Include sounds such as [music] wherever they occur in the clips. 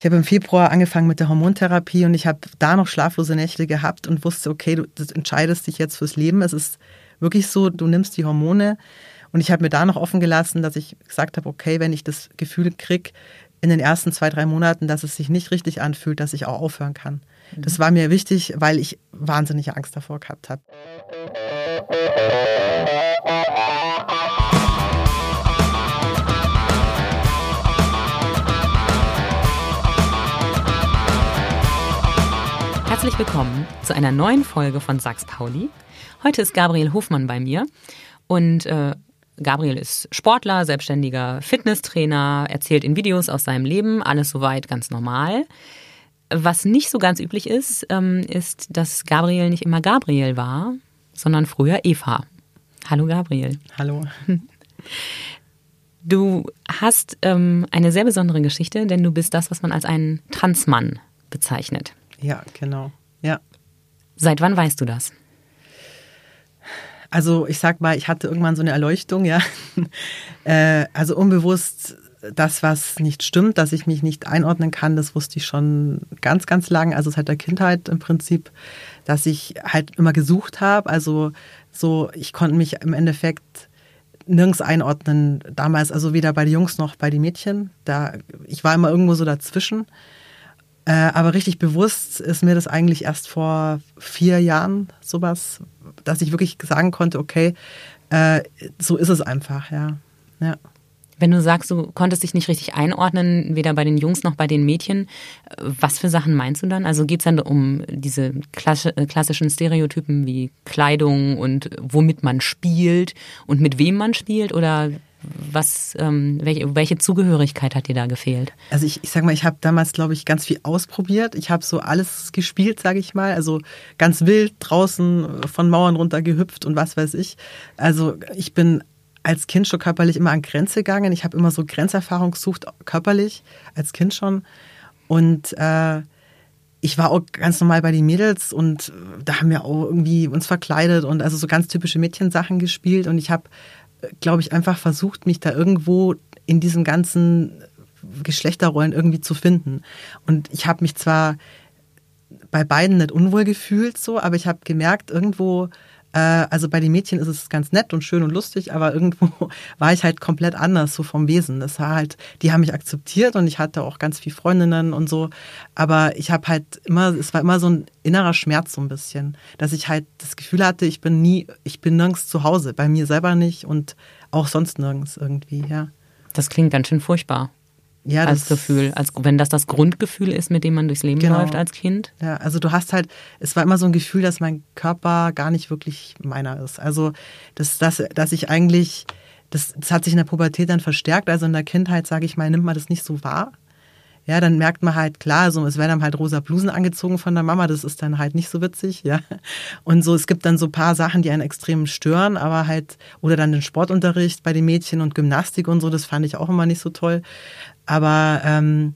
Ich habe im Februar angefangen mit der Hormontherapie und ich habe da noch schlaflose Nächte gehabt und wusste, okay, du entscheidest dich jetzt fürs Leben. Es ist wirklich so, du nimmst die Hormone. Und ich habe mir da noch offen gelassen, dass ich gesagt habe, okay, wenn ich das Gefühl kriege in den ersten zwei, drei Monaten, dass es sich nicht richtig anfühlt, dass ich auch aufhören kann. Mhm. Das war mir wichtig, weil ich wahnsinnige Angst davor gehabt habe. Herzlich willkommen zu einer neuen Folge von Sachs Pauli. Heute ist Gabriel Hofmann bei mir und äh, Gabriel ist Sportler, selbstständiger Fitnesstrainer, erzählt in Videos aus seinem Leben, alles soweit ganz normal. Was nicht so ganz üblich ist, ähm, ist, dass Gabriel nicht immer Gabriel war, sondern früher Eva. Hallo Gabriel. Hallo. Du hast ähm, eine sehr besondere Geschichte, denn du bist das, was man als einen Transmann bezeichnet. Ja, genau. Ja. Seit wann weißt du das? Also ich sag mal, ich hatte irgendwann so eine Erleuchtung, ja. [laughs] äh, also unbewusst das, was nicht stimmt, dass ich mich nicht einordnen kann, das wusste ich schon ganz, ganz lang. Also seit der Kindheit im Prinzip, dass ich halt immer gesucht habe. Also so, ich konnte mich im Endeffekt nirgends einordnen damals, also weder bei den Jungs noch bei den Mädchen. Da, ich war immer irgendwo so dazwischen. Äh, aber richtig bewusst ist mir das eigentlich erst vor vier Jahren sowas, dass ich wirklich sagen konnte, okay, äh, so ist es einfach, ja. ja. Wenn du sagst, du konntest dich nicht richtig einordnen, weder bei den Jungs noch bei den Mädchen, was für Sachen meinst du dann? Also geht es dann um diese äh, klassischen Stereotypen wie Kleidung und womit man spielt und mit wem man spielt? Oder was, ähm, welche, welche Zugehörigkeit hat dir da gefehlt? Also ich, ich sag mal, ich habe damals, glaube ich, ganz viel ausprobiert. Ich habe so alles gespielt, sage ich mal. Also ganz wild draußen von Mauern runter gehüpft und was weiß ich. Also ich bin als Kind schon körperlich immer an Grenze gegangen. Ich habe immer so Grenzerfahrung gesucht, körperlich, als Kind schon. Und äh, ich war auch ganz normal bei den Mädels und da haben wir auch irgendwie uns verkleidet und also so ganz typische Mädchensachen gespielt. Und ich habe glaube ich, einfach versucht, mich da irgendwo in diesen ganzen Geschlechterrollen irgendwie zu finden. Und ich habe mich zwar bei beiden nicht unwohl gefühlt, so, aber ich habe gemerkt, irgendwo, also bei den Mädchen ist es ganz nett und schön und lustig, aber irgendwo [laughs] war ich halt komplett anders, so vom Wesen. Das war halt, die haben mich akzeptiert und ich hatte auch ganz viele Freundinnen und so. Aber ich habe halt immer, es war immer so ein innerer Schmerz so ein bisschen, dass ich halt das Gefühl hatte, ich bin nie, ich bin nirgends zu Hause, bei mir selber nicht und auch sonst nirgends irgendwie, ja. Das klingt ganz schön furchtbar ja, als Gefühl, als wenn das das Grundgefühl ist, mit dem man durchs Leben genau. läuft als Kind. Ja, also du hast halt, es war immer so ein Gefühl, dass mein Körper gar nicht wirklich meiner ist. Also dass, dass, dass ich eigentlich, das, das hat sich in der Pubertät dann verstärkt. Also in der Kindheit, sage ich mal, nimmt man das nicht so wahr ja, dann merkt man halt, klar, so, es werden dann halt rosa Blusen angezogen von der Mama, das ist dann halt nicht so witzig, ja. Und so, es gibt dann so ein paar Sachen, die einen extrem stören, aber halt, oder dann den Sportunterricht bei den Mädchen und Gymnastik und so, das fand ich auch immer nicht so toll. Aber ähm,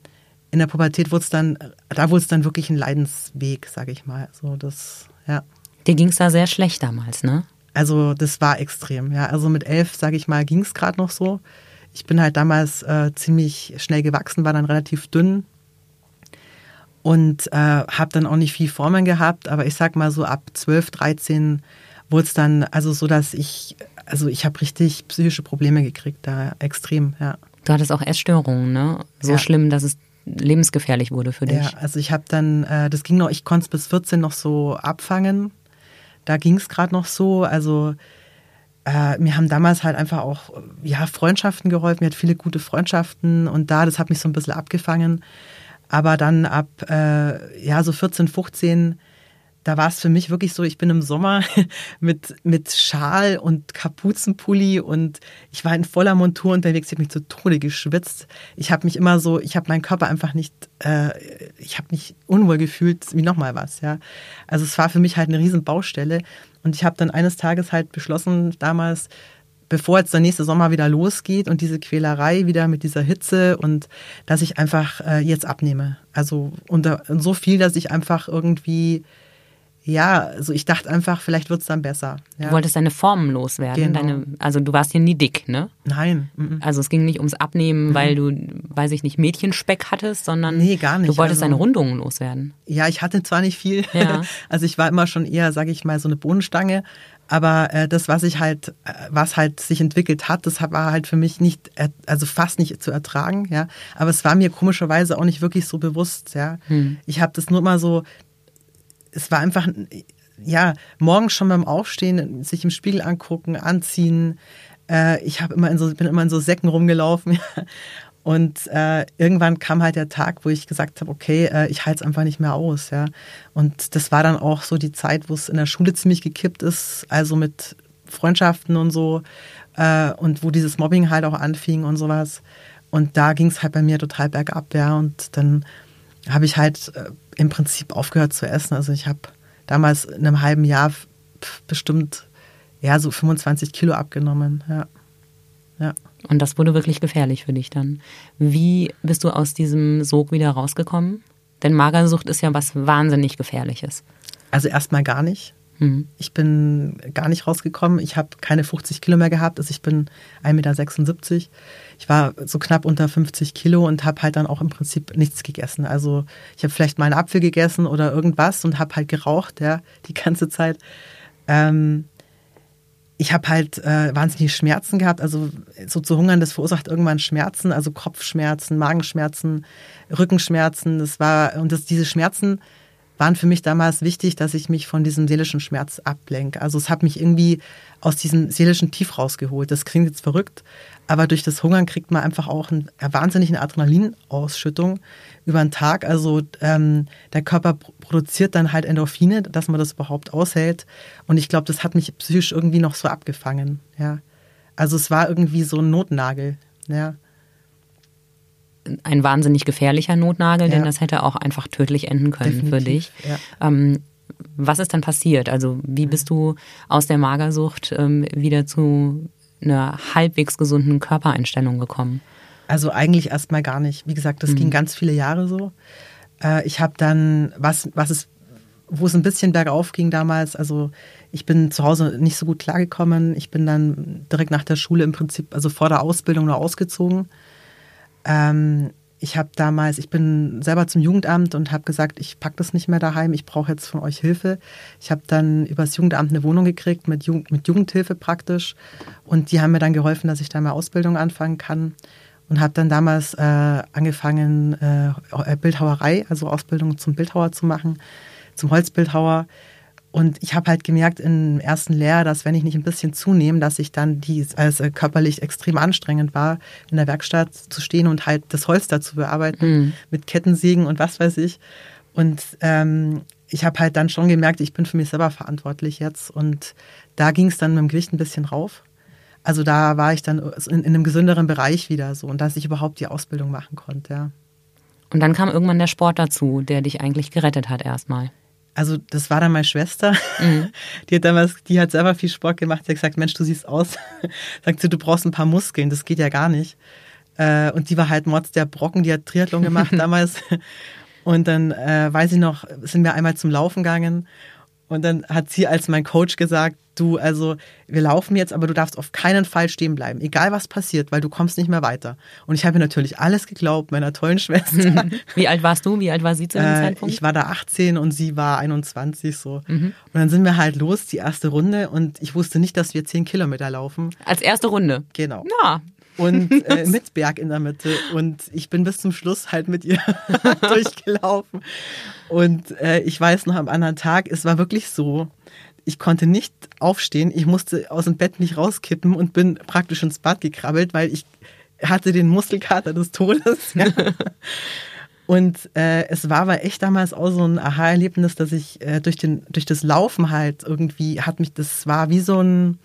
in der Pubertät wurde es dann, da wurde es dann wirklich ein Leidensweg, sage ich mal. So, das, ja. Dir ging es da sehr schlecht damals, ne? Also das war extrem, ja. Also mit elf, sage ich mal, ging es gerade noch so. Ich bin halt damals äh, ziemlich schnell gewachsen, war dann relativ dünn und äh, habe dann auch nicht viel Formen gehabt, aber ich sag mal so ab 12, 13 wurde es dann also so, dass ich, also ich habe richtig psychische Probleme gekriegt, da extrem, ja. Du hattest auch Essstörungen, ne? So ja. schlimm, dass es lebensgefährlich wurde für dich. Ja, also ich habe dann, äh, das ging noch, ich konnte es bis 14 noch so abfangen. Da ging es gerade noch so, also äh, mir haben damals halt einfach auch ja, Freundschaften geholfen. Mir hat viele gute Freundschaften und da, das hat mich so ein bisschen abgefangen. Aber dann ab äh, ja, so 14, 15 da war es für mich wirklich so, ich bin im Sommer [laughs] mit, mit Schal und Kapuzenpulli und ich war in voller Montur unterwegs, ich habe mich zu Tode geschwitzt. Ich habe mich immer so, ich habe meinen Körper einfach nicht, äh, ich habe mich unwohl gefühlt wie nochmal was, ja. Also es war für mich halt eine riesen Baustelle und ich habe dann eines Tages halt beschlossen, damals, bevor jetzt der nächste Sommer wieder losgeht und diese Quälerei wieder mit dieser Hitze und dass ich einfach äh, jetzt abnehme. Also unter, so viel, dass ich einfach irgendwie ja, also ich dachte einfach, vielleicht wird es dann besser. Ja. Du wolltest deine Formen loswerden. Genau. Deine, also du warst ja nie dick, ne? Nein. mhm. Also es ging nicht ums Abnehmen, weil du, weiß ich nicht, Mädchenspeck hattest, sondern Nee, gar nicht. du wolltest Also- deine Rundungen loswerden. Ja, ich hatte zwar nicht viel, Ja. [laughs] also ich war immer schon eher, sage ich mal, so eine Bohnenstange, aber äh, das, was ich halt, äh, was halt sich entwickelt hat, das war halt für mich nicht, also fast nicht zu ertragen, ja. Aber es war mir komischerweise auch nicht wirklich so bewusst, ja. Ich habe das nur mal so, es war einfach, ja, morgens schon beim Aufstehen, sich im Spiegel angucken, anziehen. Äh, ich habe immer in so, bin immer in so Säcken rumgelaufen. [laughs] Und äh, irgendwann kam halt der Tag, wo ich gesagt habe, okay, äh, ich halte es einfach nicht mehr aus. Ja. Und das war dann auch so die Zeit, wo es in der Schule ziemlich gekippt ist, also mit Freundschaften und so. Äh, und wo dieses Mobbing halt auch anfing und sowas. Und da ging es halt bei mir total bergab, ja. Und dann habe ich halt äh, im Prinzip aufgehört zu essen. Also ich habe damals in einem halben Jahr bestimmt ja so 25 Kilo abgenommen. Ja. Ja. Und das wurde wirklich gefährlich für dich dann. Wie bist du aus diesem Sog wieder rausgekommen? Denn Magersucht ist ja was wahnsinnig Gefährliches. Also erstmal gar nicht. Hm. Ich bin gar nicht rausgekommen. Ich habe keine 50 Kilo mehr gehabt. Also ich bin 1,76 Meter. Ich war so knapp unter 50 Kilo und habe halt dann auch im Prinzip nichts gegessen. Also ich habe vielleicht mal einen Apfel gegessen oder irgendwas und habe halt geraucht, ja, die ganze Zeit. Ähm, ich habe halt äh, wahnsinnig Schmerzen gehabt. Also so zu hungern, das verursacht irgendwann Schmerzen, also Kopfschmerzen, Magenschmerzen, Rückenschmerzen. Das war und das, diese Schmerzen waren für mich damals wichtig, dass ich mich von diesem seelischen Schmerz ablenke. Also es hat mich irgendwie aus diesem seelischen Tief rausgeholt. Das klingt jetzt verrückt, aber durch das Hungern kriegt man einfach auch einen, eine wahnsinnige Adrenalinausschüttung über den Tag. Also ähm, der Körper pro- produziert dann halt Endorphine, dass man das überhaupt aushält. Und ich glaube, das hat mich psychisch irgendwie noch so abgefangen. Ja, also es war irgendwie so ein Notnagel. Ja. Ein wahnsinnig gefährlicher Notnagel, denn Ja. das hätte auch einfach tödlich enden können für dich. Definitiv, ja. Ähm, was ist dann passiert? Also wie bist du aus der Magersucht ähm, wieder zu einer halbwegs gesunden Körpereinstellung gekommen? Also eigentlich erstmal gar nicht. Wie gesagt, das ging ganz viele Jahre so. Äh, ich habe dann, was, was es, wo es ein bisschen bergauf ging damals, also ich bin zu Hause nicht so gut klargekommen. Ich bin dann direkt nach der Schule im Prinzip, also vor der Ausbildung nur ausgezogen. Ähm, ich habe damals, ich bin selber zum Jugendamt und habe gesagt, ich packe das nicht mehr daheim, ich brauche jetzt von euch Hilfe. Ich habe dann übers Jugendamt eine Wohnung gekriegt mit, Jugend, mit Jugendhilfe praktisch und die haben mir dann geholfen, dass ich da mal Ausbildung anfangen kann und habe dann damals äh, angefangen, äh, Bildhauerei, also Ausbildung zum Bildhauer zu machen, zum Holzbildhauer. Und ich habe halt gemerkt im ersten Lehrjahr, dass wenn ich nicht ein bisschen zunehme, dass ich dann die als äh, körperlich extrem anstrengend war, in der Werkstatt zu stehen und halt das Holz dazu bearbeiten mit Kettensägen und was weiß ich. Und ähm, ich habe halt dann schon gemerkt, ich bin für mich selber verantwortlich jetzt. Und da ging es dann mit dem Gewicht ein bisschen rauf. Also da war ich dann in, in einem gesünderen Bereich wieder so und dass ich überhaupt die Ausbildung machen konnte, ja. Und dann kam irgendwann der Sport dazu, der dich eigentlich gerettet hat erstmal. Also das war dann meine Schwester. [laughs] Die hat damals, die hat selber viel Sport gemacht. Die hat gesagt, Mensch, du siehst aus. [laughs] Sagt sie, du brauchst ein paar Muskeln. Das geht ja gar nicht. Äh, Und die war halt Mords der Brocken. Die hat Triathlon gemacht [laughs] damals. Und dann äh, weiß ich noch, sind wir einmal zum Laufen gegangen. Und dann hat sie als mein Coach gesagt, du, also wir laufen jetzt, aber du darfst auf keinen Fall stehen bleiben, egal was passiert, weil du kommst nicht mehr weiter. Und ich habe natürlich alles geglaubt, meiner tollen [laughs] Schwester. Wie alt warst du? Wie alt war sie zu dem Äh, Zeitpunkt? ich war da 18 und sie war 21 so. Und dann sind wir halt los, die erste Runde und ich wusste nicht, dass wir 10 Kilometer laufen. Als erste Runde. Genau. Ja. Und [laughs] äh, mit Berg in der Mitte. Und ich bin bis zum Schluss halt mit ihr [laughs] durchgelaufen. Und äh, ich weiß noch am anderen Tag, es war wirklich so, ich konnte nicht aufstehen, ich musste aus dem Bett nicht rauskippen und bin praktisch ins Bad gekrabbelt, weil ich hatte den Muskelkater des Todes. [laughs] Ja. Und äh, es war aber echt damals auch so ein Aha-Erlebnis, dass ich äh, durch, den, durch das Laufen halt irgendwie hat mich, das war wie so ein,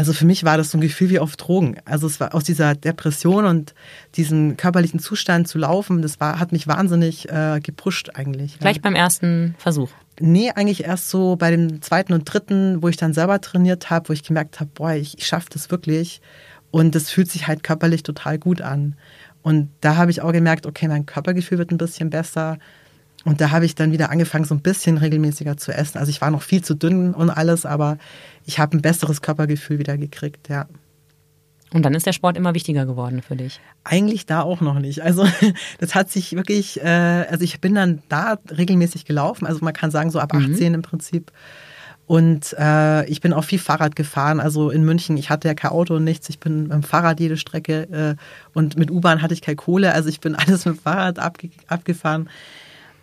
also für mich war das so ein Gefühl wie auf Drogen. Also es war aus dieser Depression und diesem körperlichen Zustand zu laufen, das war, hat mich wahnsinnig äh, gepusht eigentlich. Gleich Ja. beim ersten Versuch. Nee, eigentlich erst so bei dem zweiten und dritten, wo ich dann selber trainiert habe, wo ich gemerkt habe, boah, ich, ich schaffe das wirklich. Und das fühlt sich halt körperlich total gut an. Und da habe ich auch gemerkt, okay, mein Körpergefühl wird ein bisschen besser. Und da habe ich dann wieder angefangen, so ein bisschen regelmäßiger zu essen. Also ich war noch viel zu dünn und alles, aber ich habe ein besseres Körpergefühl wieder gekriegt, ja. Und dann ist der Sport immer wichtiger geworden für dich? Eigentlich da auch noch nicht. Also [laughs] das hat sich wirklich, äh, also ich bin dann da regelmäßig gelaufen. Also man kann sagen, so ab 18 mhm. im Prinzip. Und äh, ich bin auch viel Fahrrad gefahren. Also in München, ich hatte ja kein Auto und nichts. Ich bin mit dem Fahrrad jede Strecke äh, und mit U-Bahn hatte ich keine Kohle. Also ich bin [laughs] alles mit dem Fahrrad abge abgefahren.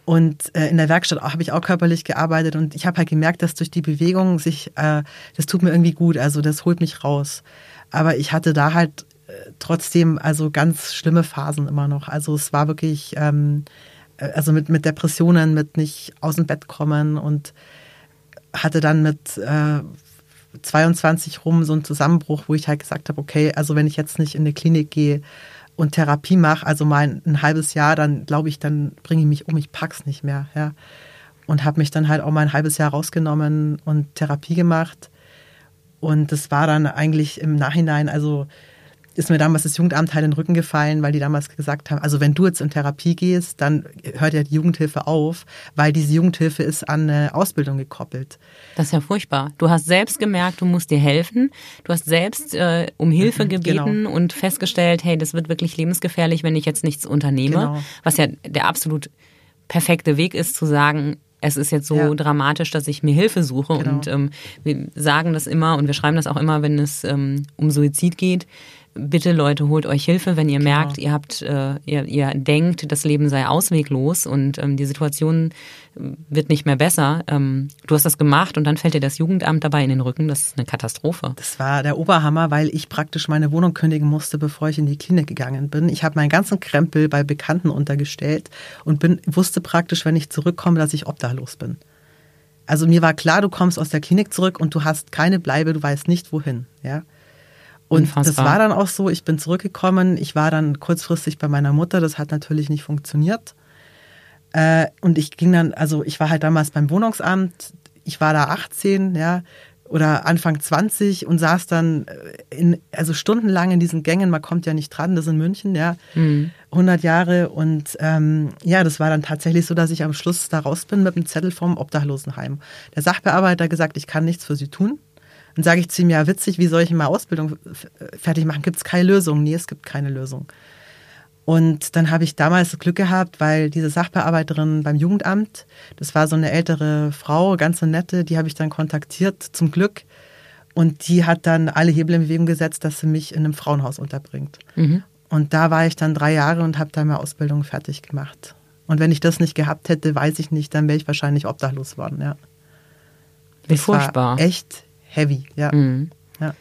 Und äh, in der Werkstatt habe ich auch körperlich gearbeitet und ich habe halt gemerkt, dass durch die Bewegung sich, äh, das tut mir irgendwie gut, also das holt mich raus. Aber ich hatte da halt äh, trotzdem also ganz schlimme Phasen immer noch. Also es war wirklich, ähm, äh, also mit, mit Depressionen, mit nicht aus dem Bett kommen und hatte dann mit äh, 22 rum so einen Zusammenbruch, wo ich halt gesagt habe, okay, also wenn ich jetzt nicht in eine Klinik gehe und Therapie mache, also mal ein, halbes Jahr, dann glaube ich, dann bringe ich mich um, ich pack's nicht mehr, ja. Und habe mich dann halt auch mal ein halbes Jahr rausgenommen und Therapie gemacht. Und das war dann eigentlich im Nachhinein, also ist mir damals das Jugendamt halt in den Rücken gefallen, weil die damals gesagt haben, also wenn du jetzt in Therapie gehst, dann hört ja die Jugendhilfe auf, weil diese Jugendhilfe ist an eine Ausbildung gekoppelt. Das ist ja furchtbar. Du hast selbst gemerkt, du musst dir helfen. Du hast selbst äh, um Hilfe mhm, gebeten genau. und festgestellt, hey, das wird wirklich lebensgefährlich, wenn ich jetzt nichts unternehme. Genau. Was ja der absolut perfekte Weg ist, zu sagen, es ist jetzt so ja. dramatisch, dass ich mir Hilfe suche. Genau. Und ähm, wir sagen das immer und wir schreiben das auch immer, wenn es ähm, um Suizid geht bitte Leute, holt euch Hilfe, wenn ihr genau. merkt, ihr habt, äh, ihr, ihr denkt, das Leben sei ausweglos und ähm, die Situation wird nicht mehr besser. Ähm, du hast das gemacht und dann fällt dir das Jugendamt dabei in den Rücken. Das ist eine Katastrophe. Das war der Oberhammer, weil ich praktisch meine Wohnung kündigen musste, bevor ich in die Klinik gegangen bin. Ich habe meinen ganzen Krempel bei Bekannten untergestellt und bin, wusste praktisch, wenn ich zurückkomme, dass ich obdachlos bin. Also mir war klar, du kommst aus der Klinik zurück und du hast keine Bleibe, du weißt nicht wohin. Ja. Und Unfassbar. das war dann auch so, ich bin zurückgekommen, ich war dann kurzfristig bei meiner Mutter, das hat natürlich nicht funktioniert. Äh, und ich ging dann, also ich war halt damals beim Wohnungsamt, ich war da 18, ja, oder Anfang 20 und saß dann äh, in, also stundenlang in diesen Gängen, man kommt ja nicht dran, das ist in München, ja, mhm. 100 Jahre und ähm, ja, das war dann tatsächlich so, dass ich am Schluss da raus bin mit einem Zettel vom Obdachlosenheim. Der Sachbearbeiter hat gesagt, ich kann nichts für sie tun. Dann sage ich zu ihm, ja witzig, wie soll ich mal Ausbildung fertig machen? Gibt es keine Lösung? Nee, es gibt keine Lösung. Und dann habe ich damals das Glück gehabt, weil diese Sachbearbeiterin beim Jugendamt, das war so eine ältere Frau, ganz so nette, die habe ich dann kontaktiert, zum Glück. Und die hat dann alle Hebel in Bewegung gesetzt, dass sie mich in einem Frauenhaus unterbringt. Mhm. Und da war ich dann drei Jahre und habe da meine Ausbildung fertig gemacht. Und wenn ich das nicht gehabt hätte, weiß ich nicht, dann wäre ich wahrscheinlich obdachlos worden, ja. Wie furchtbar. echt heavy, ja. Mhm. ja.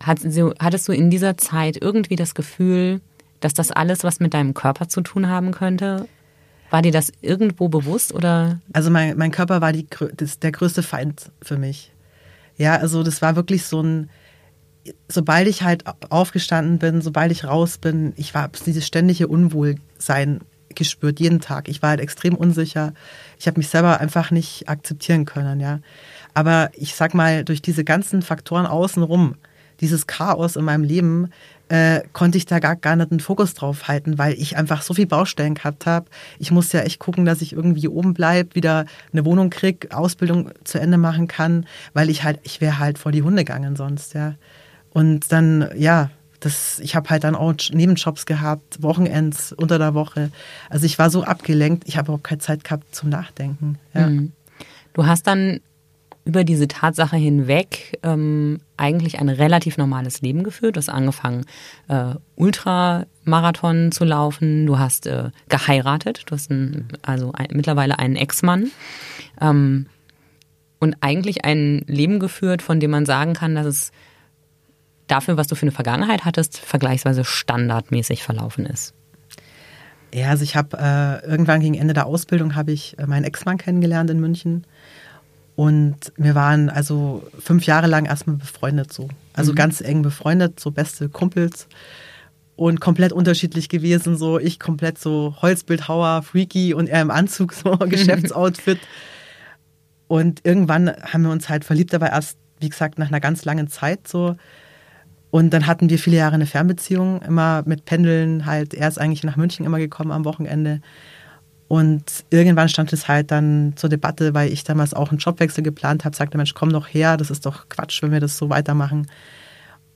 hattest du in dieser Zeit irgendwie das Gefühl, dass das alles was mit deinem Körper zu tun haben könnte? War dir das irgendwo bewusst oder? Also mein, mein Körper war die, das, der größte Feind für mich. Ja, also das war wirklich so ein, sobald ich halt aufgestanden bin, sobald ich raus bin, ich war dieses ständige Unwohlsein gespürt, jeden Tag. Ich war halt extrem unsicher. Ich habe mich selber einfach nicht akzeptieren können, ja. Aber ich sag mal, durch diese ganzen Faktoren außenrum, dieses Chaos in meinem Leben, äh, konnte ich da gar, gar nicht einen Fokus drauf halten, weil ich einfach so viel Baustellen gehabt habe. Ich musste ja echt gucken, dass ich irgendwie oben bleibe, wieder eine Wohnung krieg, Ausbildung zu Ende machen kann, weil ich halt, ich wäre halt vor die Hunde gegangen sonst, ja. Und dann, ja, das, ich habe halt dann auch Nebenjobs gehabt, Wochenends unter der Woche. Also ich war so abgelenkt, ich habe überhaupt keine Zeit gehabt zum Nachdenken. Ja. Mhm. Du hast dann über diese Tatsache hinweg ähm, eigentlich ein relativ normales Leben geführt. Du hast angefangen, äh, Ultramarathon zu laufen. Du hast äh, geheiratet. Du hast ein, also ein, mittlerweile einen Ex-Mann. Ähm, und eigentlich ein Leben geführt, von dem man sagen kann, dass es dafür, was du für eine Vergangenheit hattest, vergleichsweise standardmäßig verlaufen ist. Ja, also ich habe äh, irgendwann gegen Ende der Ausbildung habe ich äh, meinen Ex-Mann kennengelernt in München. Und wir waren also fünf Jahre lang erstmal befreundet so. Also mhm. ganz eng befreundet, so beste Kumpels. Und komplett unterschiedlich gewesen, so ich komplett so Holzbildhauer, freaky und er im Anzug, so [laughs] Geschäftsoutfit. und irgendwann haben wir uns halt verliebt, aber erst, wie gesagt, nach einer ganz langen Zeit so. Und dann hatten wir viele Jahre eine Fernbeziehung, immer mit Pendeln halt. Er ist eigentlich nach München immer gekommen am Wochenende. Und irgendwann stand es halt dann zur Debatte, weil ich damals auch einen Jobwechsel geplant habe, sagte Mensch, komm doch her, das ist doch Quatsch, wenn wir das so weitermachen.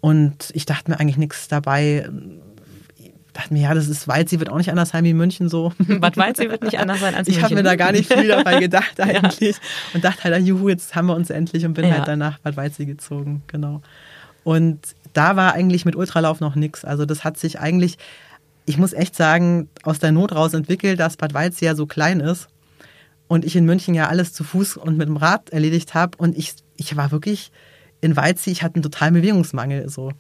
Und ich dachte mir eigentlich nichts dabei. Ich dachte mir, ja, das ist Weiz, wird auch nicht anders sein wie München so. Bad Waldsee wird nicht anders sein als ich München. Ich habe mir da gar nicht viel dabei gedacht [laughs] eigentlich. ja. Und dachte halt, juhu, jetzt haben wir uns endlich und bin ja. halt danach Bad Waldsee gezogen, genau. Und da war eigentlich mit Ultralauf noch nichts. Also das hat sich eigentlich ich muss echt sagen, aus der Not raus entwickelt, dass Bad Waldsee ja so klein ist und ich in München ja alles zu Fuß und mit dem Rad erledigt habe und ich, ich war wirklich in Waldsee, ich hatte einen totalen Bewegungsmangel so.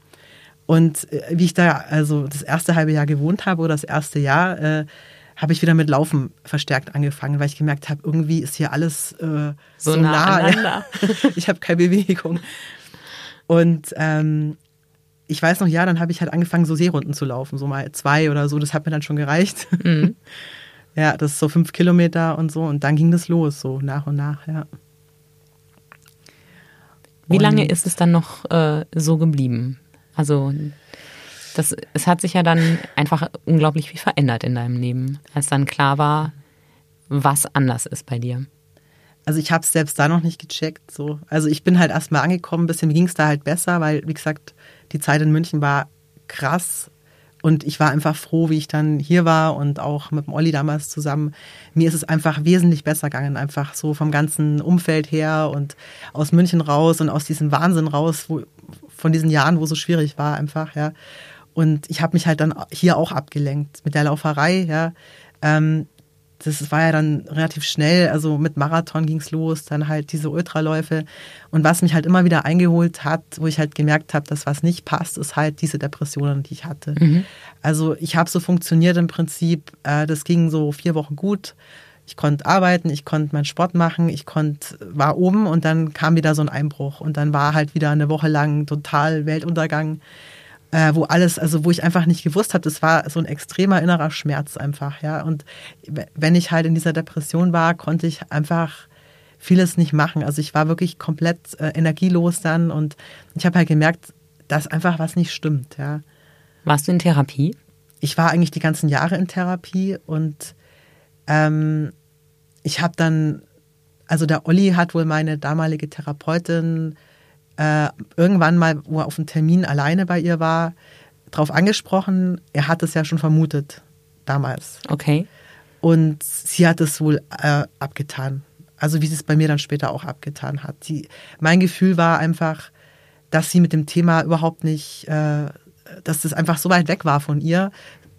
Und äh, wie ich da also das erste halbe Jahr gewohnt habe oder das erste Jahr, äh, habe ich wieder mit Laufen verstärkt angefangen, weil ich gemerkt habe, irgendwie ist hier alles äh, so, so, nah. nah [laughs] ich habe keine Bewegung. Und ähm, ich weiß noch, ja, dann habe ich halt angefangen, so Seerunden zu laufen, so mal zwei oder so. Das hat mir dann schon gereicht. Mhm. [laughs] ja, das ist so fünf Kilometer und so. Und dann ging das los, so nach und nach, ja. Wie und lange ist es dann noch äh, so geblieben? Also, das, es hat sich ja dann einfach unglaublich viel verändert in deinem Leben, als dann klar war, was anders ist bei dir. Also ich habe es selbst da noch nicht gecheckt. So. Also ich bin halt erstmal angekommen, ein bisschen ging es da halt besser, weil, wie gesagt, die Zeit in München war krass. Und ich war einfach froh, wie ich dann hier war und auch mit dem Olli damals zusammen. Mir ist es einfach wesentlich besser gegangen, einfach so vom ganzen Umfeld her und aus München raus und aus diesem Wahnsinn raus, wo, von diesen Jahren, wo es so schwierig war einfach, ja. Und ich habe mich halt dann hier auch abgelenkt mit der Lauferei, ja. Ähm, das war ja dann relativ schnell, also mit Marathon ging es los, dann halt diese Ultraläufe. Und was mich halt immer wieder eingeholt hat, wo ich halt gemerkt habe, dass was nicht passt, ist halt diese Depressionen, die ich hatte. Mhm. Also ich habe so funktioniert im Prinzip, äh, das ging so vier Wochen gut. Ich konnte arbeiten, ich konnte meinen Sport machen, ich konnte, war oben und dann kam wieder so ein Einbruch und dann war halt wieder eine Woche lang total Weltuntergang äh, wo alles, also wo ich einfach nicht gewusst habe, das war so ein extremer innerer Schmerz einfach, ja. Und wenn ich halt in dieser Depression war, konnte ich einfach vieles nicht machen. Also ich war wirklich komplett äh, energielos dann und ich habe halt gemerkt, dass einfach was nicht stimmt, ja. Warst du in Therapie? Ich war eigentlich die ganzen Jahre in Therapie und ähm, ich habe dann, also der Olli hat wohl meine damalige Therapeutin äh, irgendwann mal, wo er auf einem Termin alleine bei ihr war, darauf angesprochen. Er hat es ja schon vermutet damals. Okay. Und sie hat es wohl äh, abgetan. Also wie sie es bei mir dann später auch abgetan hat. Sie, mein Gefühl war einfach, dass sie mit dem Thema überhaupt nicht, äh, dass das einfach so weit weg war von ihr,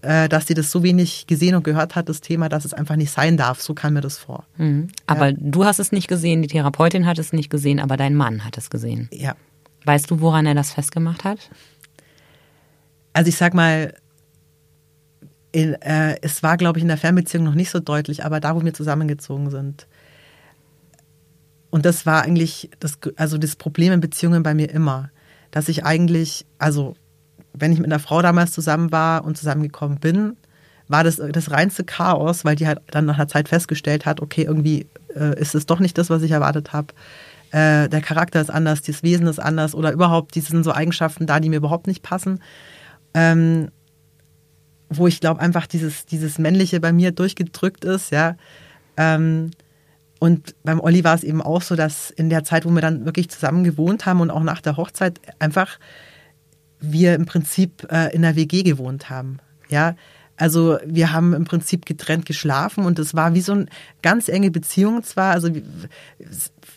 äh, dass sie das so wenig gesehen und gehört hat, das Thema, dass es einfach nicht sein darf. So kam mir das vor. Mhm. Aber ja. du hast es nicht gesehen, die Therapeutin hat es nicht gesehen, aber dein Mann hat es gesehen. Ja. Weißt du, woran er das festgemacht hat? Also ich sag mal, in, äh, es war, glaube ich, in der Fernbeziehung noch nicht so deutlich, aber da, wo wir zusammengezogen sind. Und das war eigentlich das, also das Problem in Beziehungen bei mir immer, dass ich eigentlich, also wenn ich mit einer Frau damals zusammen war und zusammengekommen bin, war das das reinste Chaos, weil die halt dann nach einer Zeit festgestellt hat, okay, irgendwie äh, ist es doch nicht das, was ich erwartet habe. Äh, der Charakter ist anders, das Wesen ist anders oder überhaupt, die sind so Eigenschaften da, die mir überhaupt nicht passen. Ähm, wo ich glaube, einfach dieses, dieses Männliche bei mir durchgedrückt ist, ja. Ähm, und beim Olli war es eben auch so, dass in der Zeit, wo wir dann wirklich zusammen gewohnt haben und auch nach der Hochzeit einfach wir im Prinzip äh, in der WG gewohnt haben. Ja, also wir haben im Prinzip getrennt geschlafen und es war wie so eine ganz enge Beziehung zwar, also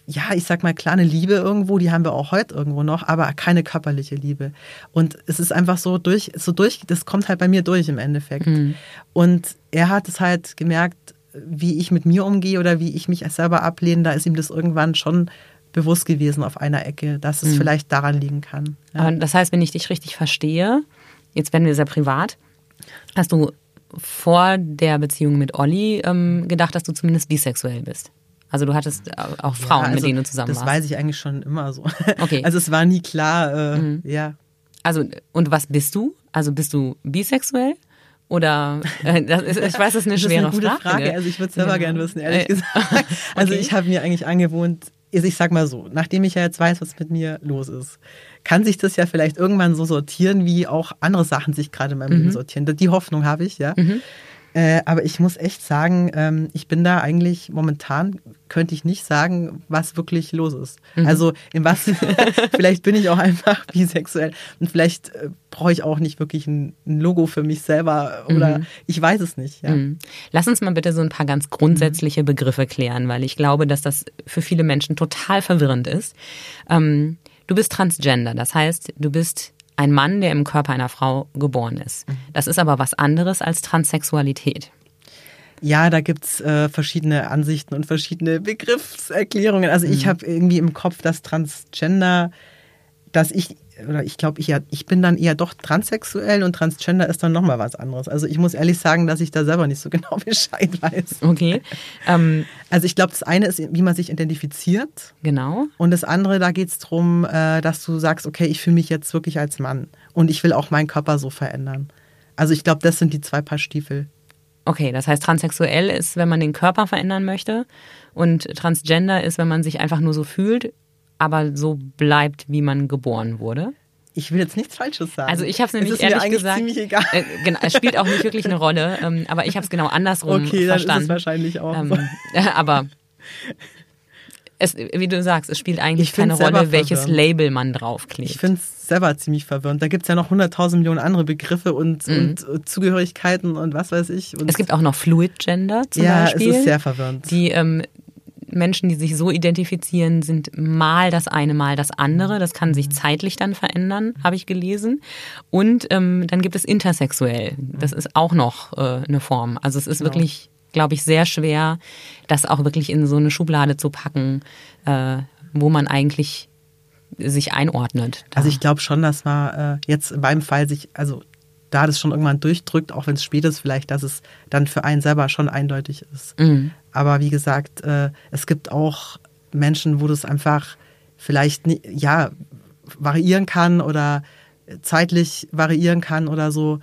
ja, ich sag mal kleine Liebe irgendwo, die haben wir auch heute irgendwo noch, aber keine körperliche Liebe. Und es ist einfach so durch, so durch, das kommt halt bei mir durch im Endeffekt. Mhm. Und er hat es halt gemerkt, wie ich mit mir umgehe oder wie ich mich selber ablehne, da ist ihm das irgendwann schon bewusst gewesen auf einer Ecke, dass es mhm. vielleicht daran liegen kann. Ja. Das heißt, wenn ich dich richtig verstehe, jetzt werden wir sehr privat, hast du vor der Beziehung mit Olli ähm, gedacht, dass du zumindest bisexuell bist? Also du hattest auch Frauen, ja, also mit denen du zusammen das warst. Das weiß ich eigentlich schon immer so. [laughs] Okay. Also es war nie klar, äh, mhm. ja. Also und was bist du? Also bist du bisexuell? Oder äh, ist, ich weiß, das ist eine schwere das ist eine gute Frage. Frage. Also ich würde es selber ja. gerne wissen, ehrlich äh, gesagt. [laughs] Also okay. ich habe mir eigentlich angewohnt, ich sag mal so, nachdem ich ja jetzt weiß, was mit mir los ist, kann sich das ja vielleicht irgendwann so sortieren, wie auch andere Sachen sich gerade in meinem mhm. Leben sortieren. Die Hoffnung habe ich, ja. Mhm. Äh, aber ich muss echt sagen, ähm, ich bin da eigentlich momentan, könnte ich nicht sagen, was wirklich los ist. Mhm. Also in was, [laughs] vielleicht bin ich auch einfach [laughs] bisexuell und vielleicht äh, brauche ich auch nicht wirklich ein, ein, Logo für mich selber oder mhm. ich weiß es nicht. Ja. Mhm. Lass uns mal bitte so ein paar ganz grundsätzliche Begriffe klären, weil ich glaube, dass das für viele Menschen total verwirrend ist. Ähm, du bist transgender, das heißt, du bist ein Mann, der im Körper einer Frau geboren ist. Das ist aber was anderes als Transsexualität. Ja, da gibt's äh, verschiedene Ansichten und verschiedene Begriffserklärungen. Also ich mhm. habe irgendwie im Kopf, dass Transgender, dass ich oder ich glaube, ich, ja, ich bin dann eher doch transsexuell und Transgender ist dann nochmal was anderes. Also ich muss ehrlich sagen, dass ich da selber nicht so [laughs] genau Bescheid weiß. Okay. Ähm, also ich glaube, das eine ist, wie man sich identifiziert. Genau. Und das andere, da geht es darum, äh, dass du sagst, okay, ich fühle mich jetzt wirklich als Mann und ich will auch meinen Körper so verändern. Also ich glaube, das sind die zwei Paar Stiefel. Okay, das heißt, transsexuell ist, wenn man den Körper verändern möchte und transgender ist, wenn man sich einfach nur so fühlt aber so bleibt, wie man geboren wurde? Ich will jetzt nichts Falsches sagen. Also ich habe es nämlich ehrlich gesagt, äh, genau, es spielt auch nicht wirklich eine Rolle, ähm, aber ich habe es genau andersrum okay, verstanden. Okay, ist es wahrscheinlich auch. Ähm, [laughs] aber es, wie du sagst, es spielt eigentlich keine Rolle, welches Label man draufklebt. Ich finde es selber ziemlich verwirrend. Da gibt es ja noch 100.000 Millionen andere Begriffe und, mhm. und äh, Zugehörigkeiten und was weiß ich. Und es gibt auch noch Fluid Gender zum ja, Beispiel. Ja, es ist sehr verwirrend. Die ähm, Menschen, die sich so identifizieren, sind mal das eine, mal das andere. Das kann sich zeitlich dann verändern, habe ich gelesen. Und ähm, dann gibt es intersexuell. Das ist auch noch äh, eine Form. Also es ist genau. wirklich, glaube ich, sehr schwer, das auch wirklich in so eine Schublade zu packen, äh, wo man eigentlich sich einordnet. Da. Also ich glaube schon, dass man äh, jetzt in meinem Fall sich, also da das schon irgendwann durchdrückt, auch wenn es spät ist, vielleicht, dass es dann für einen selber schon eindeutig ist. Mhm. Aber wie gesagt, äh, es gibt auch Menschen, wo das einfach vielleicht nie, ja variieren kann oder zeitlich variieren kann oder so.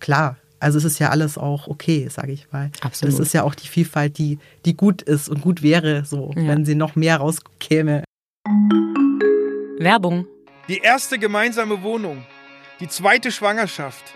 Klar, also es ist ja alles auch okay, sage ich mal. Absolut. Es ist ja auch die Vielfalt, die, die gut ist und gut wäre, so, ja. wenn sie noch mehr rauskäme. Werbung. Die erste gemeinsame Wohnung, die zweite Schwangerschaft,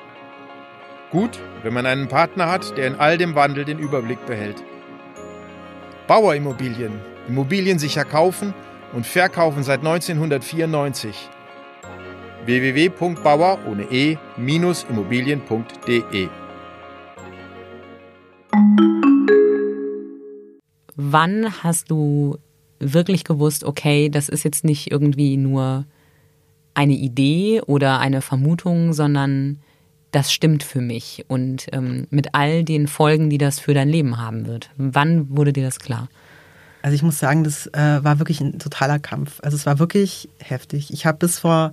Gut, wenn man einen Partner hat, der in all dem Wandel den Überblick behält. Bauerimmobilien. Immobilien sicher kaufen und verkaufen seit 1994. www.bauer ohne e-immobilien.de Wann hast du wirklich gewusst, okay, das ist jetzt nicht irgendwie nur eine Idee oder eine Vermutung, sondern das stimmt für mich und ähm, mit all den Folgen, die das für dein Leben haben wird. Wann wurde dir das klar? Also ich muss sagen, das äh, war wirklich ein totaler Kampf. Also es war wirklich heftig. Ich habe bis vor,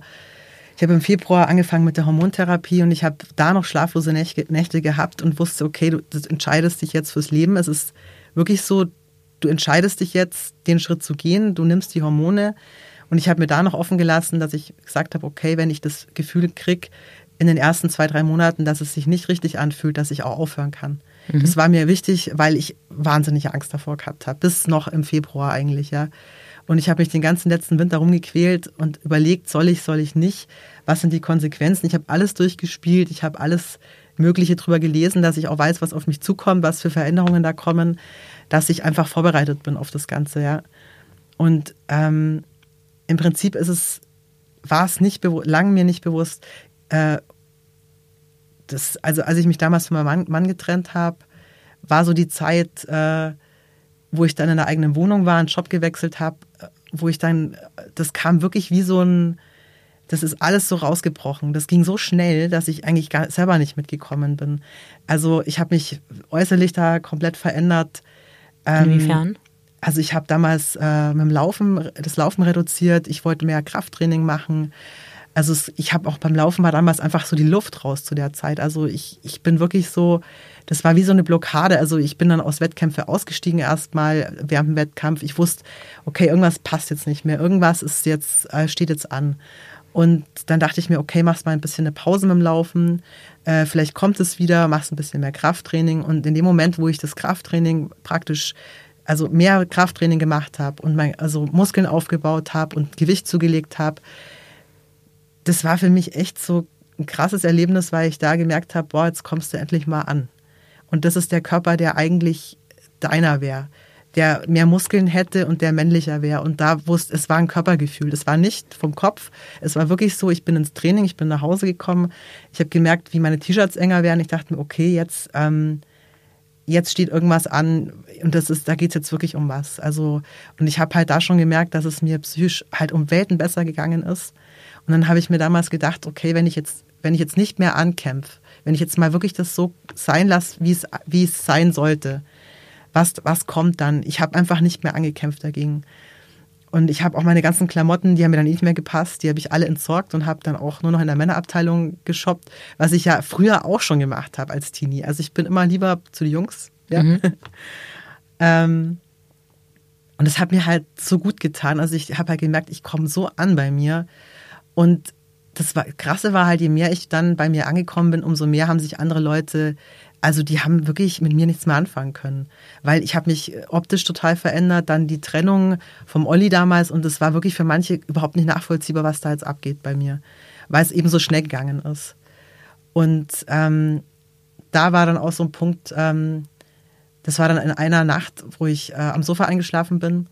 ich habe im Februar angefangen mit der Hormontherapie und ich habe da noch schlaflose Nächte, Nächte gehabt und wusste, okay, du entscheidest dich jetzt fürs Leben. Es ist wirklich so, du entscheidest dich jetzt, den Schritt zu gehen. Du nimmst die Hormone. Und ich habe mir da noch offen gelassen, dass ich gesagt habe, okay, wenn ich das Gefühl kriege, in den ersten zwei, drei Monaten, dass es sich nicht richtig anfühlt, dass ich auch aufhören kann. Mhm. Das war mir wichtig, weil ich wahnsinnige Angst davor gehabt habe, bis noch im Februar eigentlich, ja. Und ich habe mich den ganzen letzten Winter rumgequält und überlegt, soll ich, soll ich nicht? Was sind die Konsequenzen? Ich habe alles durchgespielt, ich habe alles Mögliche drüber gelesen, dass ich auch weiß, was auf mich zukommt, was für Veränderungen da kommen, dass ich einfach vorbereitet bin auf das Ganze, ja. Und ähm, im Prinzip ist es, war es nicht lang mir nicht bewusst, äh, das, also als ich mich damals von meinem Mann, Mann getrennt habe, war so die Zeit, äh, wo ich dann in einer eigenen Wohnung war, einen Job gewechselt habe, wo ich dann, das kam wirklich wie so ein, das ist alles so rausgebrochen. Das ging so schnell, dass ich eigentlich gar, selber nicht mitgekommen bin. Also ich habe mich äußerlich da komplett verändert. Ähm, Inwiefern? Also ich habe damals äh, mit dem Laufen, das Laufen reduziert. Ich wollte mehr Krafttraining machen. Also es, ich habe auch beim Laufen war damals einfach so die Luft raus zu der Zeit. Also ich, ich bin wirklich so, das war wie so eine Blockade. Also ich bin dann aus Wettkämpfe ausgestiegen erstmal während dem Wettkampf. Ich wusste, okay, irgendwas passt jetzt nicht mehr. Irgendwas ist jetzt, äh, steht jetzt an. Und dann dachte ich mir, okay, machst mal ein bisschen eine Pause mit dem Laufen. Äh, vielleicht kommt es wieder, machst ein bisschen mehr Krafttraining. Und in dem Moment, wo ich das Krafttraining praktisch also mehr Krafttraining gemacht habe und mein, also Muskeln aufgebaut habe und Gewicht zugelegt habe, das war für mich echt so ein krasses Erlebnis, weil ich da gemerkt habe, boah, jetzt kommst du endlich mal an. Und das ist der Körper, der eigentlich deiner wäre, der mehr Muskeln hätte und der männlicher wäre. Und da wusste, es war ein Körpergefühl. Das war nicht vom Kopf. Es war wirklich so, ich bin ins Training, ich bin nach Hause gekommen. Ich habe gemerkt, wie meine T-Shirts enger werden. Ich dachte mir, okay, jetzt, ähm, jetzt steht irgendwas an und das ist, da geht es jetzt wirklich um was. Also, und ich habe halt da schon gemerkt, dass es mir psychisch halt um Welten besser gegangen ist. Und dann habe ich mir damals gedacht, okay, wenn ich jetzt, wenn ich jetzt nicht mehr ankämpfe, wenn ich jetzt mal wirklich das so sein lasse, wie es, wie es sein sollte, was, was kommt dann? Ich habe einfach nicht mehr angekämpft dagegen. Und ich habe auch meine ganzen Klamotten, die haben mir dann nicht mehr gepasst, die habe ich alle entsorgt und habe dann auch nur noch in der Männerabteilung geshoppt, was ich ja früher auch schon gemacht habe als Teenie. Also ich bin immer lieber zu den Jungs. Ja. Mhm. [laughs] ähm, und es hat mir halt so gut getan. Also ich habe halt gemerkt, ich komme so an bei mir. Und das war, Krasse war halt, je mehr ich dann bei mir angekommen bin, umso mehr haben sich andere Leute, also die haben wirklich mit mir nichts mehr anfangen können. Weil ich habe mich optisch total verändert, dann die Trennung vom Olli damals und es war wirklich für manche überhaupt nicht nachvollziehbar, was da jetzt abgeht bei mir, weil es eben so schnell gegangen ist. Und ähm, da war dann auch so ein Punkt, ähm, das war dann in einer Nacht, wo ich äh, am Sofa eingeschlafen bin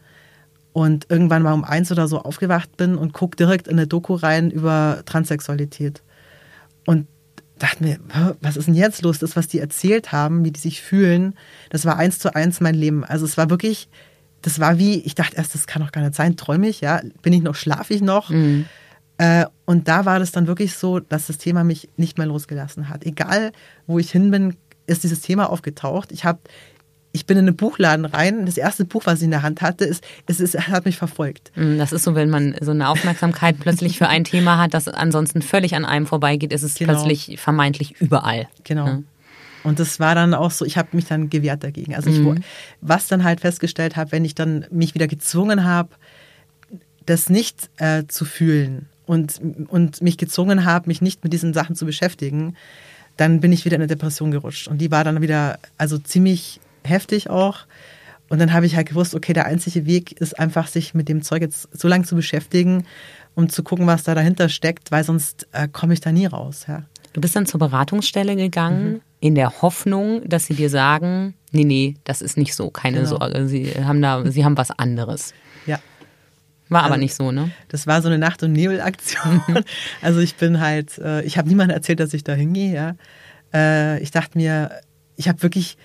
und irgendwann mal um eins oder so aufgewacht bin und guck direkt in eine Doku rein über Transsexualität. Und dachte mir, was ist denn jetzt los? Das, was die erzählt haben, wie die sich fühlen, das war eins zu eins mein Leben. Also es war wirklich, das war wie, ich dachte erst, das kann doch gar nicht sein, träume ich, ja? Bin ich noch, schlafe ich noch? Mhm. Äh, und da war das dann wirklich so, dass das Thema mich nicht mehr losgelassen hat. Egal, wo ich hin bin, ist dieses Thema aufgetaucht. Ich habe ich bin in einen Buchladen rein. Das erste Buch, was ich in der Hand hatte, ist, es ist, hat mich verfolgt. Mm, das ist so, wenn man so eine Aufmerksamkeit [laughs] plötzlich für ein Thema hat, das ansonsten völlig an einem vorbeigeht, ist es genau. plötzlich vermeintlich überall. Genau. Ja. Und das war dann auch so, ich habe mich dann gewehrt dagegen. Also ich, mhm. was dann halt festgestellt habe, wenn ich dann mich wieder gezwungen habe, das nicht äh, zu fühlen und, und mich gezwungen habe, mich nicht mit diesen Sachen zu beschäftigen, dann bin ich wieder in eine Depression gerutscht. Und die war dann wieder, also ziemlich heftig auch. Und dann habe ich halt gewusst, okay, der einzige Weg ist einfach, sich mit dem Zeug jetzt so lange zu beschäftigen, um zu gucken, was da dahinter steckt, weil sonst äh, komme ich da nie raus. Ja. Du bist dann zur Beratungsstelle gegangen, mhm. in der Hoffnung, dass sie dir sagen, nee, nee, das ist nicht so, keine genau. Sorge, sie haben da, sie haben was anderes. Ja. War also, aber nicht so, ne? Das war so eine Nacht- und Nebelaktion. Mhm. [laughs] Also ich bin halt, äh, ich habe niemandem erzählt, dass ich da hingehe, ja. Äh, ich dachte mir, ich habe wirklich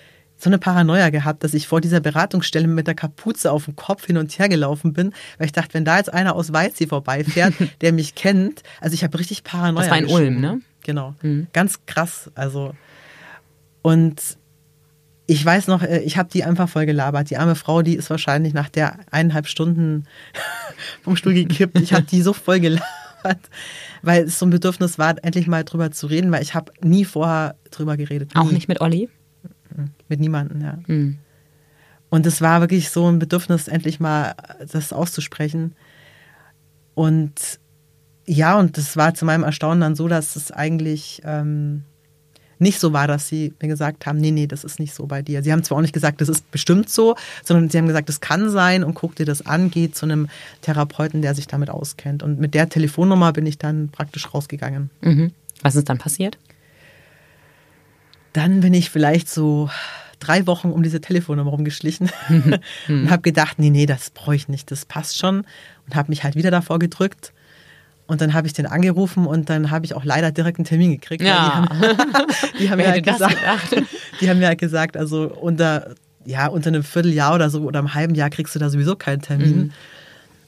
so eine Paranoia gehabt, dass ich vor dieser Beratungsstelle mit der Kapuze auf dem Kopf hin und her gelaufen bin, weil ich dachte, wenn da jetzt einer aus Weizi vorbeifährt, [laughs] der mich kennt, also ich habe richtig Paranoia. Das war in Ulm, ne? Genau. Mhm. Ganz krass. Also und ich weiß noch, äh, ich habe die einfach voll gelabert. Die arme Frau, die ist wahrscheinlich nach der eineinhalb Stunden [laughs] vom Stuhl gekippt. Ich habe die so voll gelabert, weil es so ein Bedürfnis war, endlich mal drüber zu reden, weil ich habe nie vorher drüber geredet. Nie. Auch nicht mit Olli? Mit niemandem, ja. Mhm. Und es war wirklich so ein Bedürfnis, endlich mal das auszusprechen. Und ja, und das war zu meinem Erstaunen dann so, dass es eigentlich ähm, nicht so war, dass sie mir gesagt haben, nee, nee, das ist nicht so bei dir. Sie haben zwar auch nicht gesagt, das ist bestimmt so, sondern sie haben gesagt, das kann sein und guck dir das an, geh zu einem Therapeuten, der sich damit auskennt. Und mit der Telefonnummer bin ich dann praktisch rausgegangen. Mhm. Was ist dann passiert? Dann bin ich vielleicht so drei Wochen um diese Telefonnummer rumgeschlichen [laughs] und habe gedacht, nee, nee, das brauche ich nicht, das passt schon und habe mich halt wieder davor gedrückt. Und dann habe ich den angerufen und dann habe ich auch leider direkt einen Termin gekriegt. Ja. [laughs] Die haben, die haben mir halt gesagt, [laughs] die haben mir halt gesagt, also unter, ja, unter einem Vierteljahr oder so oder einem halben Jahr kriegst du da sowieso keinen Termin. Mhm.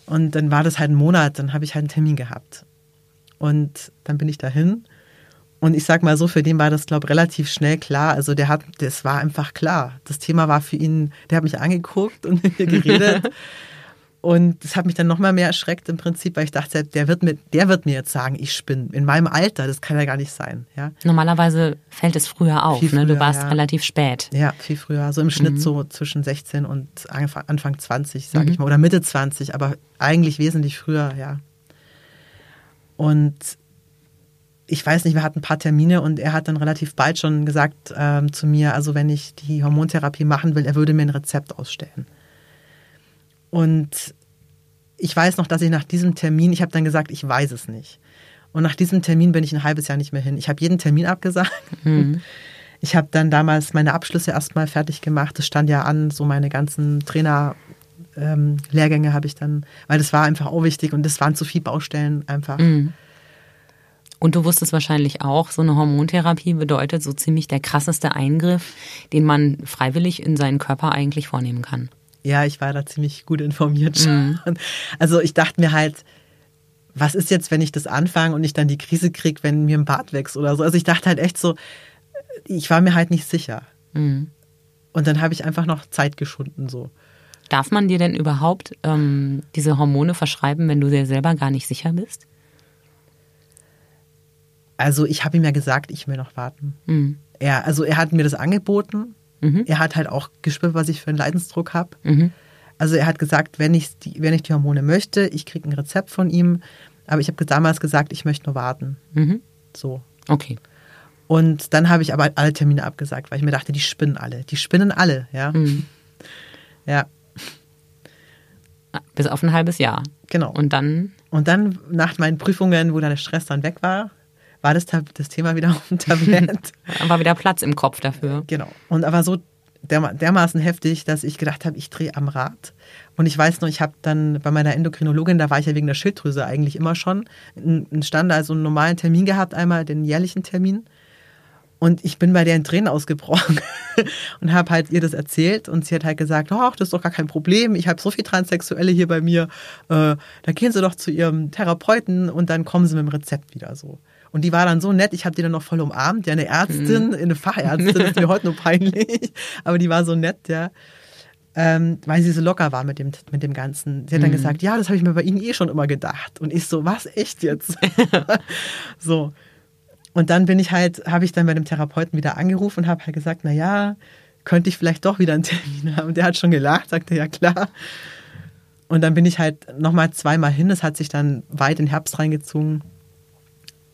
Und dann war das halt ein Monat, dann habe ich halt einen Termin gehabt. Und dann bin ich dahin und ich sag mal so, für den war das, glaube ich, relativ schnell klar. Also der hat, das war einfach klar. Das Thema war für ihn, der hat mich angeguckt und [laughs] mit mir geredet. [laughs] Und das hat mich dann nochmal mehr erschreckt im Prinzip, weil ich dachte, der wird, mir, der wird mir jetzt sagen, ich spinne. In meinem Alter, das kann ja gar nicht sein. Ja. Normalerweise fällt es früher auf. Viel ne? Du früher, warst ja. relativ spät. Ja, viel früher. So im Schnitt so zwischen 16 und Anfang, Anfang 20, sage ich mal. Oder Mitte 20, aber eigentlich wesentlich früher, ja. Und ich weiß nicht, wir hatten ein paar Termine und er hat dann relativ bald schon gesagt ähm, zu mir, also wenn ich die Hormontherapie machen will, er würde mir ein Rezept ausstellen. Und ich weiß noch, dass ich nach diesem Termin, ich habe dann gesagt, ich weiß es nicht. Und nach diesem Termin bin ich ein halbes Jahr nicht mehr hin. Ich habe jeden Termin abgesagt. [laughs] Ich habe dann damals meine Abschlüsse erstmal fertig gemacht. Es stand ja an, so meine ganzen Trainer. Ähm, habe ich dann, weil das war einfach auch wichtig und das waren zu viele Baustellen einfach. Und du wusstest wahrscheinlich auch, so eine Hormontherapie bedeutet so ziemlich der krasseste Eingriff, den man freiwillig in seinen Körper eigentlich vornehmen kann. Ja, ich war da ziemlich gut informiert schon. Also ich dachte mir halt, was ist jetzt, wenn ich das anfange und ich dann die Krise kriege, wenn mir ein Bart wächst oder so. Also ich dachte halt echt so, ich war mir halt nicht sicher. Und dann habe ich einfach noch Zeit geschunden so. Darf man dir denn überhaupt ähm, diese Hormone verschreiben, wenn du dir selber gar nicht sicher bist? Also ich habe ihm ja gesagt, ich will noch warten. Er, also er hat mir das angeboten. Er hat halt auch gespürt, was ich für einen Leidensdruck habe. Also er hat gesagt, wenn ich die, wenn ich die Hormone möchte, ich kriege ein Rezept von ihm. Aber ich habe damals gesagt, ich möchte nur warten. So. Okay. Und dann habe ich aber alle Termine abgesagt, weil ich mir dachte, die spinnen alle. Die spinnen alle, ja. Ja, Bis auf ein halbes Jahr. genau. Und dann, Und dann nach meinen Prüfungen, wo dann der Stress dann weg war, war das, das Thema wieder [laughs] auf dem Tablett. [laughs] war wieder Platz im Kopf dafür. genau. Und aber so derma dermaßen heftig, dass ich gedacht habe, ich drehe am Rad. Und ich weiß noch, ich habe dann bei meiner Endokrinologin, da war ich ja wegen der Schilddrüse eigentlich immer schon, einen einen Stand, also einen normalen Termin gehabt, einmal den jährlichen Termin. Und ich bin bei der in Tränen ausgebrochen [laughs] und habe halt ihr das erzählt. Und sie hat halt gesagt, ach, das ist doch gar kein Problem. Ich habe so viel Transsexuelle hier bei mir. Äh, da gehen Sie doch zu Ihrem Therapeuten und dann kommen Sie mit dem Rezept wieder so. Und die war dann so nett, ich habe die dann noch voll umarmt. Ja, eine Ärztin, eine Fachärztin, das ist mir heute nur peinlich. Aber die war so nett, ja. Ähm, weil sie so locker war mit dem, mit dem Ganzen. Sie hat dann gesagt, ja, das habe ich mir bei Ihnen eh schon immer gedacht. Und ich so, was, echt jetzt? [laughs] so. Und dann bin ich halt, habe ich dann bei dem Therapeuten wieder angerufen und habe halt gesagt, na ja, könnte ich vielleicht doch wieder einen Termin haben. Und der hat schon gelacht, sagte, ja klar. Und dann bin ich halt nochmal zweimal hin. Das hat sich dann weit in den Herbst reingezogen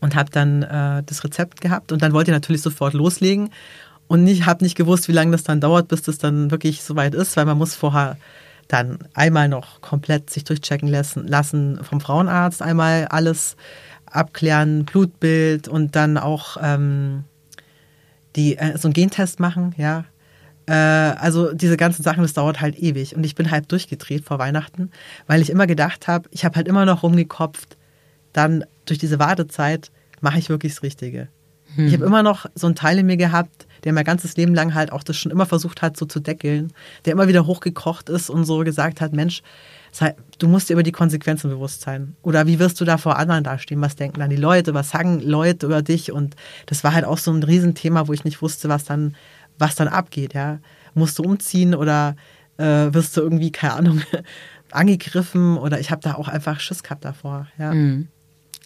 und habe dann äh, das Rezept gehabt. Und dann wollte ich natürlich sofort loslegen. Und ich habe nicht gewusst, wie lange das dann dauert, bis das dann wirklich soweit ist, weil man muss vorher dann einmal noch komplett sich durchchecken lassen, lassen vom Frauenarzt, einmal alles abklären, Blutbild und dann auch ähm, die, äh, so einen Gentest machen, ja. Äh, also diese ganzen Sachen, das dauert halt ewig. Und ich bin halb durchgedreht vor Weihnachten, weil ich immer gedacht habe, ich habe halt immer noch rumgekopft, dann durch diese Wartezeit mache ich wirklich das Richtige. Ich habe immer noch so einen Teil in mir gehabt, der mein ganzes Leben lang halt auch das schon immer versucht hat, so zu deckeln, der immer wieder hochgekocht ist und so gesagt hat, Mensch, sei, du musst dir über die Konsequenzen bewusst sein. Oder wie wirst du da vor anderen dastehen? Was denken dann die Leute? Was sagen Leute über dich? Und das war halt auch so ein Riesenthema, wo ich nicht wusste, was dann, was dann abgeht, ja. Musst du umziehen oder äh, wirst du irgendwie, keine Ahnung, [laughs] angegriffen oder ich habe da auch einfach Schiss gehabt davor, ja.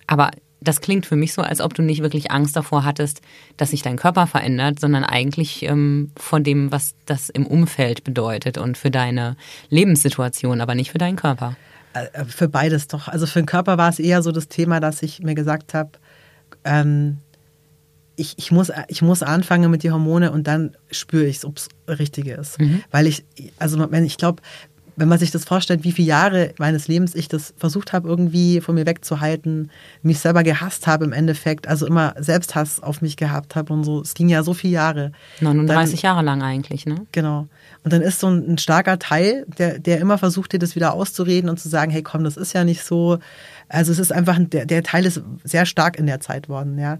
Aber das klingt für mich so, als ob du nicht wirklich Angst davor hattest, dass sich dein Körper verändert, sondern eigentlich ähm, von dem, was das im Umfeld bedeutet und für deine Lebenssituation, aber nicht für deinen Körper. Äh, Für beides doch. Also für den Körper war es eher so das Thema, dass ich mir gesagt habe, ähm, ich, ich, muss, ich muss anfangen mit den Hormone und dann spüre ich es, ob es richtige ist. Weil ich, also wenn ich glaube, wenn man sich das vorstellt, wie viele Jahre meines Lebens ich das versucht habe, irgendwie von mir wegzuhalten, mich selber gehasst habe im Endeffekt, also immer Selbsthass auf mich gehabt habe und so. Es ging ja so viele Jahre. 39 Jahre lang eigentlich, ne? Genau. Und dann ist so ein, ein starker Teil, der, der immer versucht, dir das wieder auszureden und zu sagen, hey komm, das ist ja nicht so. Also es ist einfach, ein- der, der Teil ist sehr stark in der Zeit worden, ja.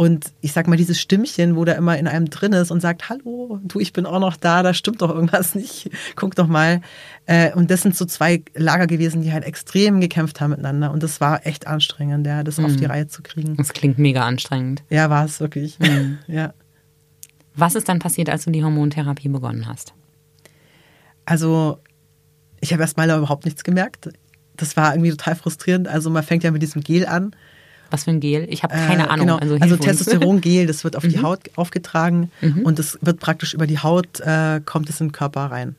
Und ich sag mal, dieses Stimmchen, wo da immer in einem drin ist und sagt, hallo, du, ich bin auch noch da, da stimmt doch irgendwas nicht, guck doch mal. Äh, und das sind so zwei Lager gewesen, die halt extrem gekämpft haben miteinander. Und das war echt anstrengend, ja, das auf die Reihe zu kriegen. Das klingt mega anstrengend. Ja, war es wirklich. [laughs] Ja. Was ist dann passiert, als du die Hormontherapie begonnen hast? Also ich habe erstmal überhaupt nichts gemerkt. Das war irgendwie total frustrierend. Also man fängt ja mit diesem Gel an. Was für ein Gel? Ich habe keine äh, Ahnung. Genau. Also, also Testosterongel, das wird auf die mhm. Haut aufgetragen mhm. und das wird praktisch über die Haut, äh, kommt es den Körper rein.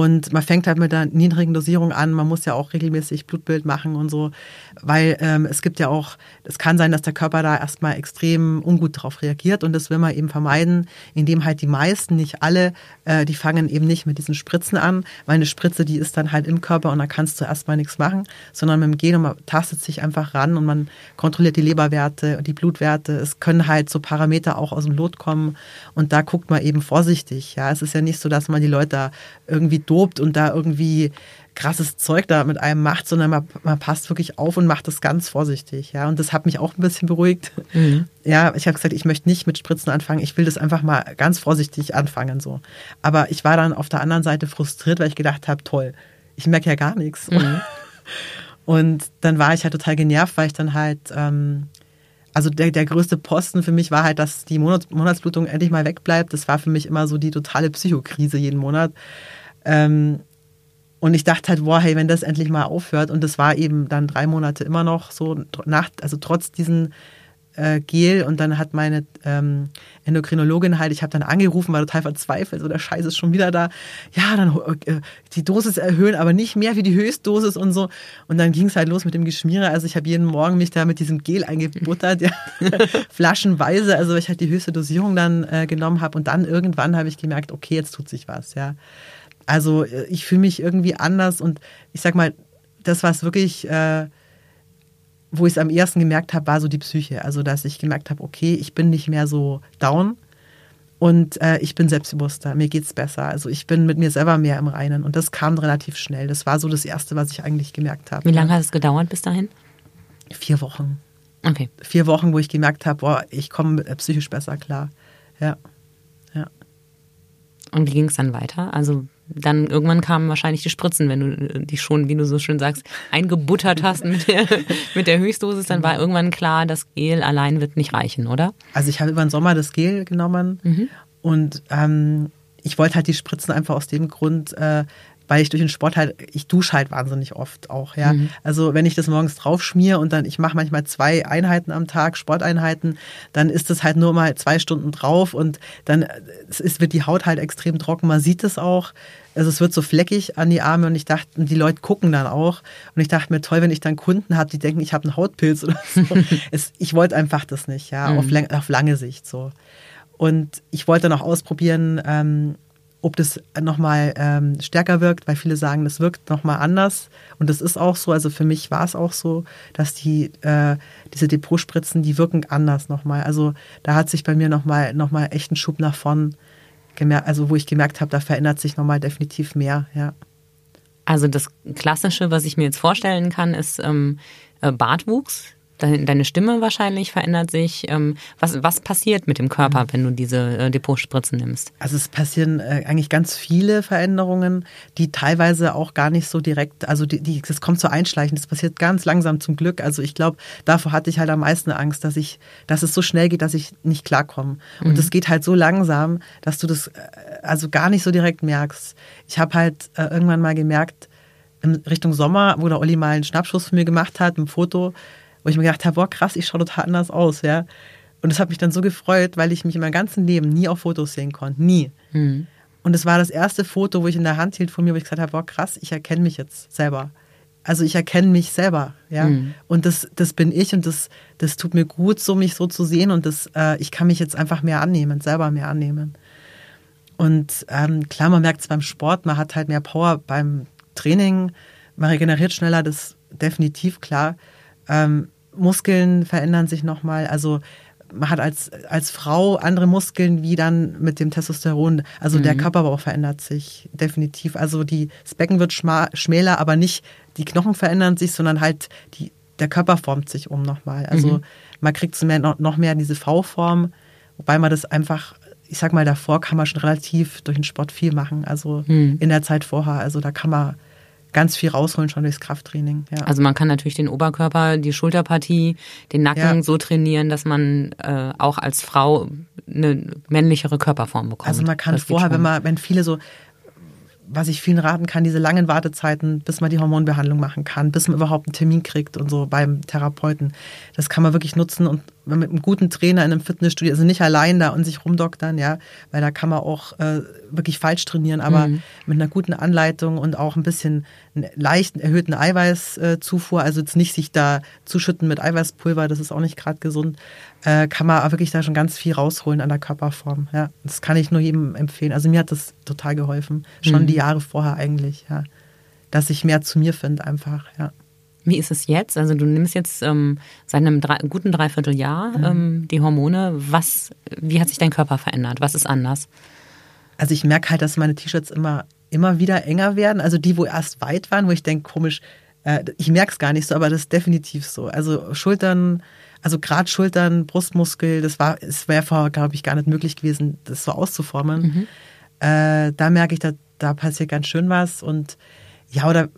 Und man fängt halt mit der niedrigen Dosierung an. Man muss ja auch regelmäßig Blutbild machen und so, weil ähm, es gibt ja auch, es kann sein, dass der Körper da erstmal extrem ungut darauf reagiert und das will man eben vermeiden, indem halt die meisten, nicht alle, äh, die fangen eben nicht mit diesen Spritzen an, weil eine Spritze, die ist dann halt im Körper und da kannst du erstmal nichts machen, sondern mit dem Gen man tastet sich einfach ran und man kontrolliert die Leberwerte und die Blutwerte. Es können halt so Parameter auch aus dem Lot kommen und da guckt man eben vorsichtig. Ja, es ist ja nicht so, dass man die Leute da irgendwie dopt und da irgendwie krasses Zeug da mit einem macht, sondern man, man passt wirklich auf und macht das ganz vorsichtig. Ja, und das hat mich auch ein bisschen beruhigt. Mhm. Ja, ich habe gesagt, ich möchte nicht mit Spritzen anfangen. Ich will das einfach mal ganz vorsichtig anfangen so. Aber ich war dann auf der anderen Seite frustriert, weil ich gedacht habe, toll, ich merke ja gar nichts. Mhm. [laughs] Und dann war ich halt total genervt, weil ich dann halt ähm, also der, der größte Posten für mich war halt, dass die Monats Monatsblutung endlich mal wegbleibt. Das war für mich immer so die totale Psychokrise jeden Monat. Ähm, und ich dachte halt, boah, hey, wenn das endlich mal aufhört. Und das war eben dann drei Monate immer noch so, nach, also trotz diesen äh, Gel. Und dann hat meine ähm, Endokrinologin halt, ich habe dann angerufen, war total verzweifelt, so der Scheiß ist schon wieder da. Ja, dann äh, die Dosis erhöhen, aber nicht mehr wie die Höchstdosis und so. Und dann ging es halt los mit dem Geschmiere. Also ich habe jeden Morgen mich da mit diesem Gel eingebuttert, [laughs] ja, flaschenweise, also ich halt die höchste Dosierung dann äh, genommen habe. Und dann irgendwann habe ich gemerkt, okay, jetzt tut sich was, ja. Also äh, ich fühle mich irgendwie anders und ich sag mal, das, was wirklich, äh, wo ich es am ersten gemerkt habe, war so die Psyche. Also dass ich gemerkt habe, okay, ich bin nicht mehr so down und äh, ich bin selbstbewusster, mir geht es besser. Also ich bin mit mir selber mehr im Reinen und das kam relativ schnell. Das war so das Erste, was ich eigentlich gemerkt habe. Wie lange hat es gedauert bis dahin? Vier Wochen. Okay. Vier Wochen, wo ich gemerkt habe, boah, ich komme psychisch besser klar. Ja. ja. Und wie ging es dann weiter? Also dann irgendwann kamen wahrscheinlich die Spritzen, wenn du die schon, wie du so schön sagst, eingebuttert hast mit der, [laughs] mit der Höchstdosis, dann war irgendwann klar, das Gel allein wird nicht reichen, oder? Also ich habe über den Sommer das Gel genommen mhm. und ähm, ich wollte halt die Spritzen einfach aus dem Grund, äh, weil ich durch den Sport halt, ich dusche halt wahnsinnig oft auch, ja. Mhm. Also wenn ich das morgens drauf schmier und dann, ich mache manchmal zwei Einheiten am Tag, Sporteinheiten, dann ist das halt nur mal zwei Stunden drauf und dann ist, wird die Haut halt extrem trocken. Man sieht es auch. Also es wird so fleckig an die Arme und ich dachte, die Leute gucken dann auch. Und ich dachte mir, toll, wenn ich dann Kunden habe, die denken, ich habe einen Hautpilz oder so. [laughs] es, ich wollte einfach das nicht, ja, mhm. auf, auf, lange Sicht so. Und ich wollte dann auch ausprobieren, ähm, ob das nochmal ähm, stärker wirkt, weil viele sagen, das wirkt nochmal anders. Und das ist auch so. Also für mich war es auch so, dass die, äh, diese Depotspritzen, die wirken anders nochmal. Also da hat sich bei mir nochmal noch mal echt ein Schub nach vorn gemerkt, also wo ich gemerkt habe, da verändert sich nochmal definitiv mehr, ja. Also das Klassische, was ich mir jetzt vorstellen kann, ist ähm, äh, Bartwuchs deine Stimme wahrscheinlich verändert sich. Ähm, was, was passiert mit dem Körper, wenn du diese äh, Depotspritzen nimmst? Also es passieren äh, eigentlich ganz viele Veränderungen, die teilweise auch gar nicht so direkt, also die, die, das kommt so einschleichend, das passiert ganz langsam zum Glück. Also ich glaube, davor hatte ich halt am meisten Angst, dass ich, dass es so schnell geht, dass ich nicht klarkomme. Und es mhm. geht halt so langsam, dass du das äh, also gar nicht so direkt merkst. Ich habe halt irgendwann mal gemerkt, in Richtung Sommer, wo der Olli mal einen Schnappschuss von mir gemacht hat, ein Foto, wo ich mir gedacht habe, boah, krass, ich schaue total anders aus, ja. Und das hat mich dann so gefreut, weil ich mich in meinem ganzen Leben nie auf Fotos sehen konnte. Nie. Mhm. Und es war das erste Foto, wo ich in der Hand hielt von mir, wo ich gesagt habe, boah, krass, ich erkenne mich jetzt selber. Also ich erkenne mich selber, ja. Mhm. Und das, das bin ich und das, das tut mir gut, so mich so zu sehen und das, äh, ich kann mich jetzt einfach mehr annehmen, selber mehr annehmen. Und ähm, klar, man merkt es beim Sport, man hat halt mehr Power beim Training, man regeneriert schneller, das definitiv klar. Ähm, Muskeln verändern sich nochmal. Also man hat als, als Frau andere Muskeln wie dann mit dem Testosteron. Also mhm. der Körperbau verändert sich definitiv. Also die, das Becken wird schmäler, aber nicht die Knochen verändern sich, sondern halt die, der Körper formt sich um nochmal. Also mhm. man kriegt so mehr, noch mehr diese V-Form, wobei man das einfach, ich sag mal, davor kann man schon relativ durch den Sport viel machen. Also mhm. in der Zeit vorher. Also da kann man ganz viel rausholen schon durchs Krafttraining. Ja. Also man kann natürlich den Oberkörper, die Schulterpartie, den Nacken ja. so trainieren, dass man äh, auch als Frau eine männlichere Körperform bekommt. Also man kann vorher, wenn man, wenn viele so was ich vielen raten kann, diese langen Wartezeiten, bis man die Hormonbehandlung machen kann, bis man überhaupt einen Termin kriegt und so beim Therapeuten. Das kann man wirklich nutzen und mit einem guten Trainer in einem Fitnessstudio, also nicht allein da und sich rumdoktern, ja, weil da kann man auch äh, wirklich falsch trainieren, aber mhm. mit einer guten Anleitung und auch ein bisschen einen leichten erhöhten Eiweißzufuhr, also jetzt nicht sich da zuschütten mit Eiweißpulver, das ist auch nicht gerade gesund, äh, kann man wirklich da schon ganz viel rausholen an der Körperform. Ja, das kann ich nur jedem empfehlen. Also mir hat das total geholfen, schon mhm. die Jahre vorher eigentlich, ja, dass ich mehr zu mir finde einfach, ja. Wie ist es jetzt? Also du nimmst jetzt ähm, seit einem drei, guten Dreivierteljahr mhm. ähm, die Hormone. Was, wie hat sich dein Körper verändert? Was ist anders? Also ich merke halt, dass meine T-Shirts immer, immer wieder enger werden. Also die, wo erst weit waren, wo ich denke, komisch, äh, ich merke es gar nicht so, aber das ist definitiv so. Also Schultern, also gerade Schultern, Brustmuskel, das war, es wäre vorher, glaube ich, gar nicht möglich gewesen, das so auszuformen. Mhm. Äh, da merke ich, da, da passiert ganz schön was und ja, oder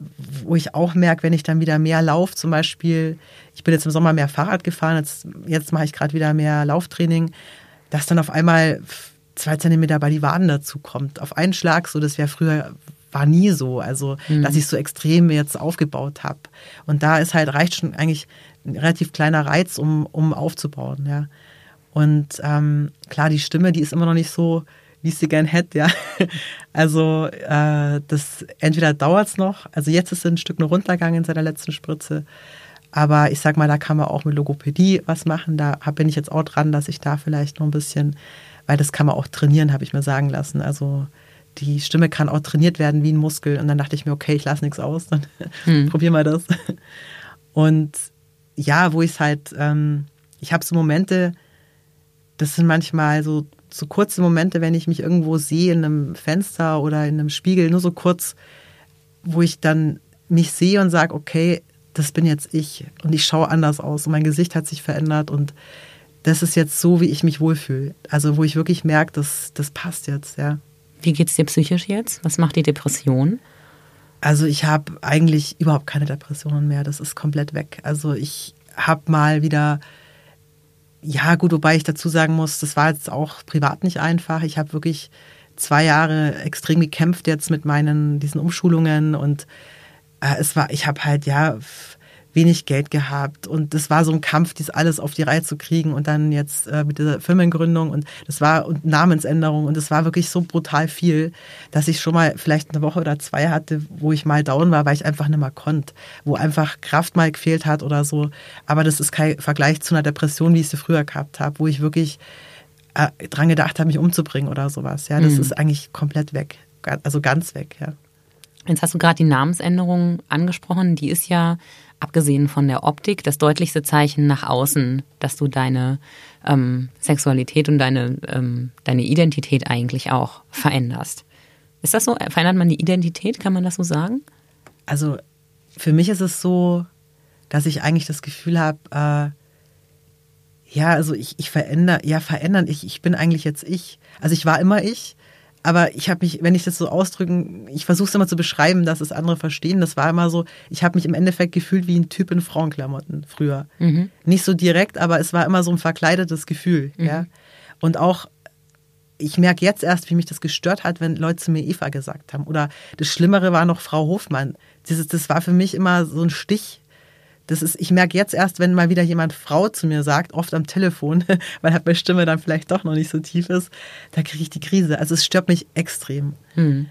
wo ich auch merke, wenn ich dann wieder mehr laufe, zum Beispiel, ich bin jetzt im Sommer mehr Fahrrad gefahren, jetzt, jetzt mache ich gerade wieder mehr Lauftraining, dass dann auf einmal zwei Zentimeter bei die Waden dazu kommt. Auf einen Schlag, so das wäre früher, war nie so. Also, mhm. dass ich so extrem jetzt aufgebaut habe. Und da ist halt, reicht schon eigentlich ein relativ kleiner Reiz, um, um aufzubauen, ja. Und ähm, klar, die Stimme, die ist immer noch nicht so, wie ich sie gern hätte, ja. [laughs] Also äh, das entweder dauert es noch, also jetzt ist es ein Stück nur runtergegangen seit der letzten Spritze. Aber ich sag mal, da kann man auch mit Logopädie was machen. Da bin ich jetzt auch dran, dass ich da vielleicht noch ein bisschen, weil das kann man auch trainieren, habe ich mir sagen lassen. Also die Stimme kann auch trainiert werden wie ein Muskel. Und dann dachte ich mir, okay, ich lasse nichts aus, dann [laughs] hm. probier mal das. Und ja, wo ich es halt, ähm, ich habe so Momente, das sind manchmal so so kurze Momente, wenn ich mich irgendwo sehe in einem Fenster oder in einem Spiegel, nur so kurz, wo ich dann mich sehe und sage, okay, das bin jetzt ich und ich schaue anders aus und mein Gesicht hat sich verändert und das ist jetzt so, wie ich mich wohlfühle. Also wo ich wirklich merke, das, das passt jetzt, ja. Wie geht es dir psychisch jetzt? Was macht die Depression? Also ich habe eigentlich überhaupt keine Depressionen mehr. Das ist komplett weg. Also ich habe mal wieder ja, gut, wobei ich dazu sagen muss, das war jetzt auch privat nicht einfach. Ich habe wirklich zwei Jahre extrem gekämpft jetzt mit meinen diesen Umschulungen und äh, es war, ich habe halt ja wenig Geld gehabt und das war so ein Kampf, dies alles auf die Reihe zu kriegen und dann jetzt äh, mit dieser Firmengründung und das war und Namensänderung und es war wirklich so brutal viel, dass ich schon mal vielleicht eine Woche oder zwei hatte, wo ich mal down war, weil ich einfach nicht mehr konnte, wo einfach Kraft mal gefehlt hat oder so. Aber das ist kein Vergleich zu einer Depression, wie ich sie früher gehabt habe, wo ich wirklich äh, dran gedacht habe, mich umzubringen oder sowas. Ja, das mhm. ist eigentlich komplett weg, also ganz weg. Ja. Jetzt hast du gerade die Namensänderung angesprochen. Die ist ja abgesehen von der Optik, das deutlichste Zeichen nach außen, dass du deine ähm, Sexualität und deine, ähm, deine Identität eigentlich auch veränderst. Ist das so? Verändert man die Identität? Kann man das so sagen? Also für mich ist es so, dass ich eigentlich das Gefühl habe, äh, ja, also ich, ich verändere, ja, verändern, ich, ich bin eigentlich jetzt ich. Also ich war immer ich, aber ich habe mich, wenn ich das so ausdrücken, ich versuche es immer zu beschreiben, dass es andere verstehen. Das war immer so, ich habe mich im Endeffekt gefühlt wie ein Typ in Frauenklamotten früher. Mhm. Nicht so direkt, aber es war immer so ein verkleidetes Gefühl. Mhm. Ja? Und auch, ich merke jetzt erst, wie mich das gestört hat, wenn Leute zu mir Eva gesagt haben. Oder das Schlimmere war noch Frau Hofmann. Das, das war für mich immer so ein Stich das ist, ich merke jetzt erst, wenn mal wieder jemand Frau zu mir sagt, oft am Telefon, [laughs] weil halt meine Stimme dann vielleicht doch noch nicht so tief ist, da kriege ich die Krise. Also es stört mich extrem. Mhm.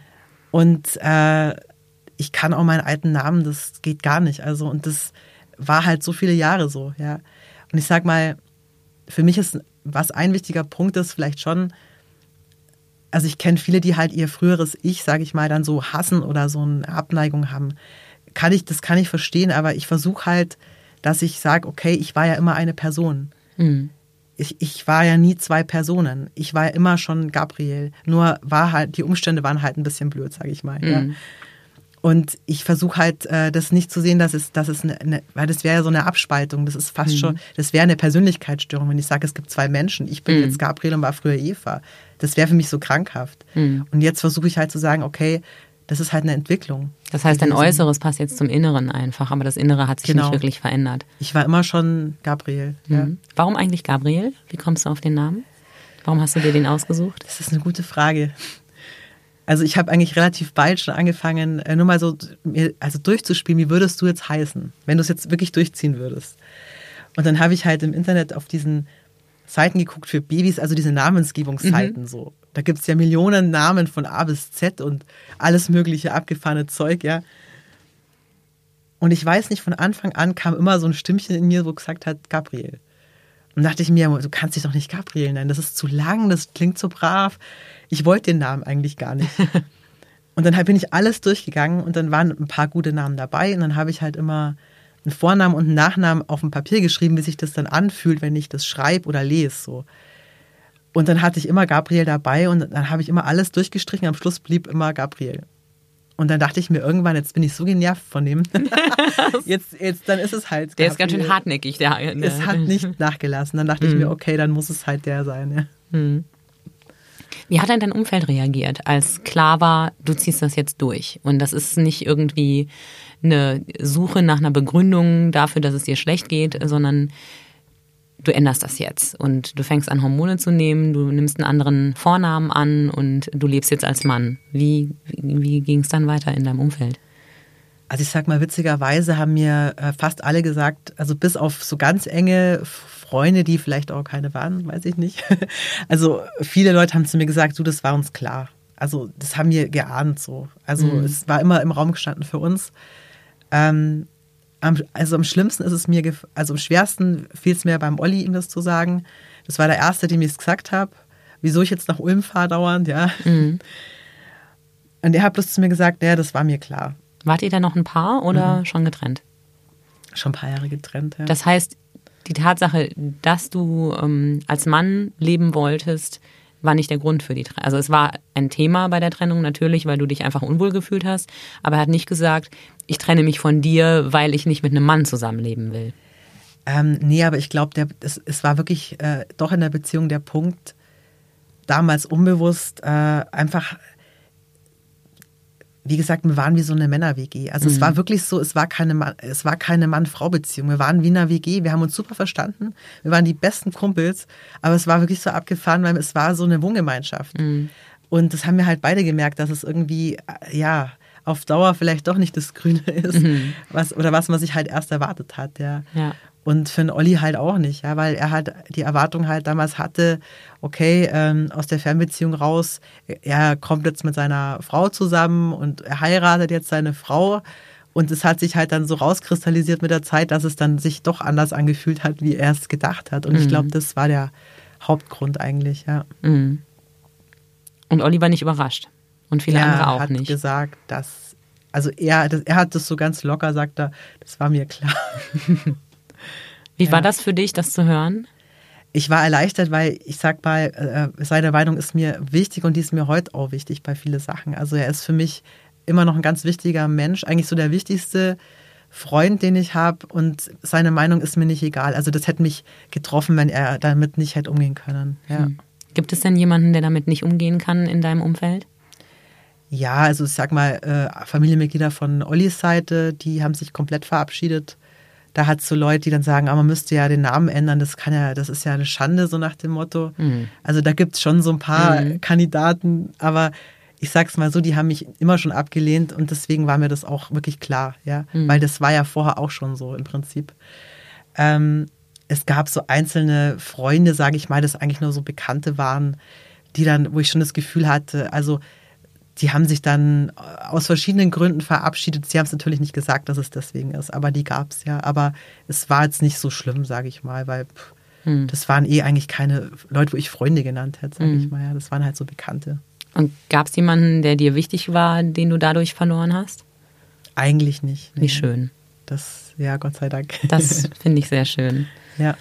Und äh, ich kann auch meinen alten Namen, das geht gar nicht. Also, und das war halt so viele Jahre so, ja. Und ich sag mal, für mich ist, was ein wichtiger Punkt ist, vielleicht schon, also ich kenne viele, die halt ihr früheres Ich, sage ich mal, dann so hassen oder so eine Abneigung haben kann ich, das kann ich verstehen, aber ich versuche halt, dass ich sage, okay, ich war ja immer eine Person. Mhm. Ich, ich war ja nie zwei Personen. Ich war ja immer schon Gabriel. Nur war halt, die Umstände waren halt ein bisschen blöd, sage ich mal. Mhm. Ja. Und ich versuche halt, äh, das nicht zu sehen, dass es, dass es eine, eine weil das wäre ja so eine Abspaltung. Das ist fast mhm. schon, das wäre eine Persönlichkeitsstörung, wenn ich sage, es gibt zwei Menschen. Ich bin mhm. jetzt Gabriel und war früher Eva. Das wäre für mich so krankhaft. Mhm. Und jetzt versuche ich halt zu sagen, okay, das ist halt eine Entwicklung. Das heißt, dein Äußeres passt jetzt zum Inneren einfach, aber das Innere hat sich genau. nicht wirklich verändert. Ich war immer schon Gabriel. Mhm. Ja. Warum eigentlich Gabriel? Wie kommst du auf den Namen? Warum hast du dir den ausgesucht? Das ist eine gute Frage. Also ich habe eigentlich relativ bald schon angefangen, äh, nur mal so also durchzuspielen, wie würdest du jetzt heißen, wenn du es jetzt wirklich durchziehen würdest. Und dann habe ich halt im Internet auf diesen Seiten geguckt für Babys, also diese Namensgebungsseiten so. Da gibt es ja Millionen Namen von A bis Z und alles mögliche abgefahrene Zeug, ja. Und ich weiß nicht, von Anfang an kam immer so ein Stimmchen in mir, wo gesagt hat, Gabriel. Und dachte ich mir, du kannst dich doch nicht Gabriel nennen, das ist zu lang, das klingt so brav. Ich wollte den Namen eigentlich gar nicht. [laughs] Und dann bin ich alles durchgegangen und dann waren ein paar gute Namen dabei und dann habe ich halt immer einen Vornamen und einen Nachnamen auf dem Papier geschrieben, wie sich das dann anfühlt, wenn ich das schreibe oder lese. So. Und dann hatte ich immer Gabriel dabei und dann habe ich immer alles durchgestrichen. Am Schluss blieb immer Gabriel. Und dann dachte ich mir irgendwann, jetzt bin ich so genervt von dem. [laughs] jetzt, jetzt, dann ist es halt. Der ist ganz schön hartnäckig. Der, Es hat nicht [laughs] nachgelassen. Dann dachte ich mir, okay, dann muss es halt der sein. Ja. Wie hat denn dein Umfeld reagiert, als klar war, du ziehst das jetzt durch? Und das ist nicht irgendwie eine Suche nach einer Begründung dafür, dass es dir schlecht geht, sondern du änderst das jetzt und du fängst an, Hormone zu nehmen, du nimmst einen anderen Vornamen an und du lebst jetzt als Mann. Wie, wie, ging es dann weiter in deinem Umfeld? Also ich sag mal, witzigerweise haben mir äh, fast alle gesagt, also bis auf so ganz enge Freunde, die vielleicht auch keine waren, weiß ich nicht. [laughs] Also viele Leute haben zu mir gesagt, du, das war uns klar. Also das haben wir geahnt so. Also es war immer im Raum gestanden für uns. Ähm, also am schlimmsten ist es mir, also am schwersten fiel es mir beim Olli, ihm das zu sagen. Das war der Erste, dem ich es gesagt habe. Wieso ich jetzt nach Ulm fahre dauernd, ja. Und er hat bloß zu mir gesagt, ja, das war mir klar. Wart ihr dann noch ein Paar oder schon getrennt? Schon ein paar Jahre getrennt, ja. Das heißt, die Tatsache, dass du ähm, als Mann leben wolltest, war nicht der Grund für die Trennung. Also es war ein Thema bei der Trennung natürlich, weil du dich einfach unwohl gefühlt hast, aber er hat nicht gesagt, ich trenne mich von dir, weil ich nicht mit einem Mann zusammenleben will. Ähm, nee, aber ich glaube, es, es war wirklich äh, doch in der Beziehung der Punkt, damals unbewusst, äh, einfach, wie gesagt, wir waren wie so eine Männer-WG. Also es war wirklich so, es war keine Mann, es war keine Mann-Frau-Beziehung. Wir waren wie eine WG, wir haben uns super verstanden. Wir waren die besten Kumpels, aber es war wirklich so abgefahren, weil es war so eine Wohngemeinschaft. Und das haben wir halt beide gemerkt, dass es irgendwie, äh, ja, auf Dauer vielleicht doch nicht das Grüne [laughs] ist, was, oder was man sich halt erst erwartet hat, ja. Ja. Und für den Olli halt auch nicht, ja, weil er halt die Erwartung halt damals hatte, okay, ähm, aus der Fernbeziehung raus, er kommt jetzt mit seiner Frau zusammen und er heiratet jetzt seine Frau. Und es hat sich halt dann so rauskristallisiert mit der Zeit, dass es dann sich doch anders angefühlt hat, wie er es gedacht hat. Und ich glaube, das war der Hauptgrund eigentlich, ja. Und Olli war nicht überrascht. Und viele er andere auch hat nicht. gesagt, dass, also er, das, er hat das so ganz locker, sagt er, das war mir klar. [laughs] Wie war das für dich, das zu hören? ich war erleichtert, weil ich sag mal, äh, seine Meinung ist mir wichtig und die ist mir heute auch wichtig bei vielen Sachen. Also er ist für mich immer noch ein ganz wichtiger Mensch, eigentlich so der wichtigste Freund, den ich habe und seine Meinung ist mir nicht egal. Also das hätte mich getroffen, wenn er damit nicht hätte umgehen können. Ja. Gibt es denn jemanden, der damit nicht umgehen kann in deinem Umfeld? Ja, also ich sag mal, äh, Familienmitglieder von Ollis Seite, die haben sich komplett verabschiedet. Da hat es so Leute, die dann sagen, ah, man müsste ja den Namen ändern, das kann ja, das ist ja eine Schande, so nach dem Motto. Also da gibt es schon so ein paar Kandidaten, aber ich sag's mal so, die haben mich immer schon abgelehnt und deswegen war mir das auch wirklich klar, ja. Weil das war ja vorher auch schon so im Prinzip. Ähm, es gab so einzelne Freunde, sage ich mal, das eigentlich nur so Bekannte waren, die dann, wo ich schon das Gefühl hatte, also die haben sich dann aus verschiedenen Gründen verabschiedet. Sie haben es natürlich nicht gesagt, dass es deswegen ist, aber die gab es ja. Aber es war jetzt nicht so schlimm, sage ich mal, weil pff, das waren eh eigentlich keine Leute, wo ich Freunde genannt hätte, sage ich mal. Ja. Das waren halt so Bekannte. Und gab es jemanden, der dir wichtig war, den du dadurch verloren hast? Eigentlich nicht. Wie schön. Das, ja, Gott sei Dank. Das [laughs] finde ich sehr schön. ja.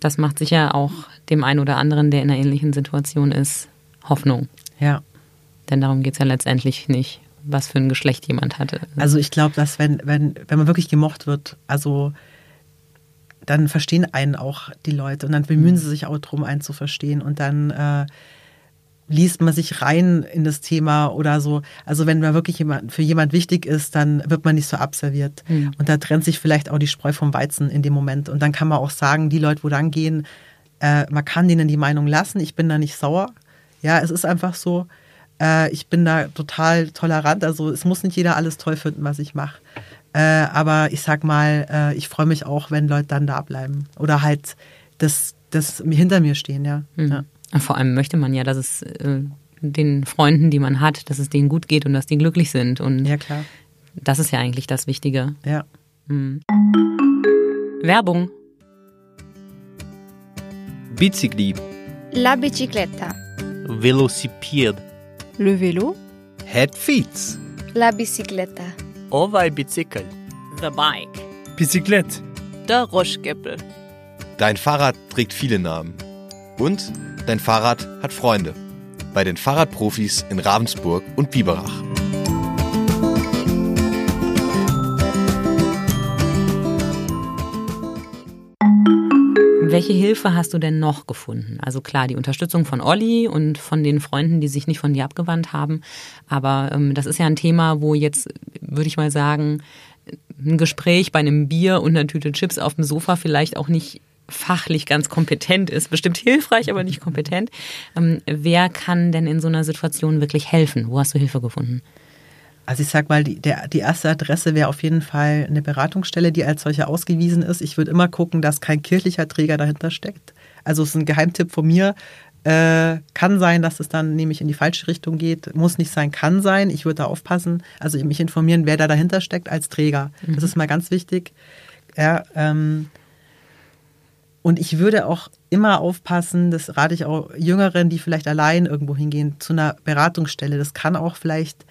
Das macht sicher auch dem einen oder anderen, der in einer ähnlichen Situation ist, Hoffnung. Ja. Denn darum geht es ja letztendlich nicht, was für ein Geschlecht jemand hatte. Also ich glaube, dass wenn, wenn, wenn man wirklich gemocht wird, also dann verstehen einen auch die Leute und dann bemühen sie sich auch drum, einen zu verstehen und dann äh, liest man sich rein in das Thema oder so. Also wenn man wirklich jemand, für jemand wichtig ist, dann wird man nicht so abserviert. Und da trennt sich vielleicht auch die Spreu vom Weizen in dem Moment. Und dann kann man auch sagen, die Leute, wo dann gehen, äh, man kann denen die Meinung lassen, ich bin da nicht sauer. Ja, es ist einfach so. Äh, ich bin da total tolerant. Also es muss nicht jeder alles toll finden, was ich mache. Äh, aber ich sag mal, äh, ich freue mich auch, wenn Leute dann da bleiben. Oder halt das, das hinter mir stehen, ja. Mhm. ja. Vor allem möchte man ja, dass es äh, den Freunden, die man hat, dass es denen gut geht und dass die glücklich sind. Und ja, klar. Das ist ja eigentlich das Wichtige. Ja. Mhm. Werbung. Bicicli. La bicicletta. Velocipede. Le vélo. Het fiets. La bicicletta. Ovaj bicycle. The bike. Bicyclette. Der Roschgeppel. Dein Fahrrad trägt viele Namen. Und dein Fahrrad hat Freunde. Bei den Fahrradprofis in Ravensburg und Biberach. Welche Hilfe hast du denn noch gefunden? Also klar, die Unterstützung von Olli und von den Freunden, die sich nicht von dir abgewandt haben. Aber ähm, das ist ja ein Thema, wo jetzt, würde ich mal sagen, ein Gespräch bei einem Bier und einer Tüte Chips auf dem Sofa vielleicht auch nicht fachlich ganz kompetent ist. Bestimmt hilfreich, aber nicht kompetent. Ähm, wer kann denn in so einer Situation wirklich helfen? Wo hast du Hilfe gefunden? Also ich sag mal, die, der, die erste Adresse wäre auf jeden Fall eine Beratungsstelle, die als solche ausgewiesen ist. Ich würde immer gucken, dass kein kirchlicher Träger dahinter steckt. Also es ist ein Geheimtipp von mir. Äh, kann sein, dass es dann nämlich in die falsche Richtung geht. Muss nicht sein, kann sein. Ich würde da aufpassen. Also mich informieren, wer da dahinter steckt als Träger. Mhm. Das ist mal ganz wichtig. Ja, ähm, und ich würde auch immer aufpassen, das rate ich auch Jüngeren, die vielleicht allein irgendwo hingehen, zu einer Beratungsstelle. Das kann auch vielleicht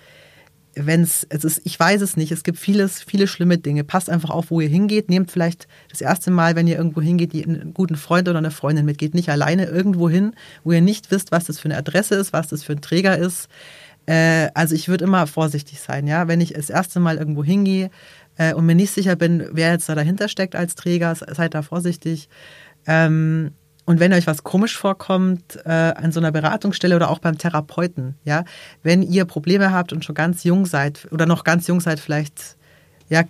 wenn es, ist, ich weiß es nicht, es gibt vieles, viele schlimme Dinge. Passt einfach auf, wo ihr hingeht. Nehmt vielleicht das erste Mal, wenn ihr irgendwo hingeht, einen guten Freund oder eine Freundin mit. Geht nicht alleine irgendwo hin, wo ihr nicht wisst, was das für eine Adresse ist, was das für ein Träger ist. Äh, also ich würde immer vorsichtig sein, ja. Wenn ich das erste Mal irgendwo hingehe äh, und mir nicht sicher bin, wer jetzt da dahinter steckt als Träger, seid da vorsichtig. Ähm, und wenn euch was komisch vorkommt äh, an so einer Beratungsstelle oder auch beim Therapeuten, ja, wenn ihr Probleme habt und schon ganz jung seid oder noch ganz jung seid, vielleicht ja,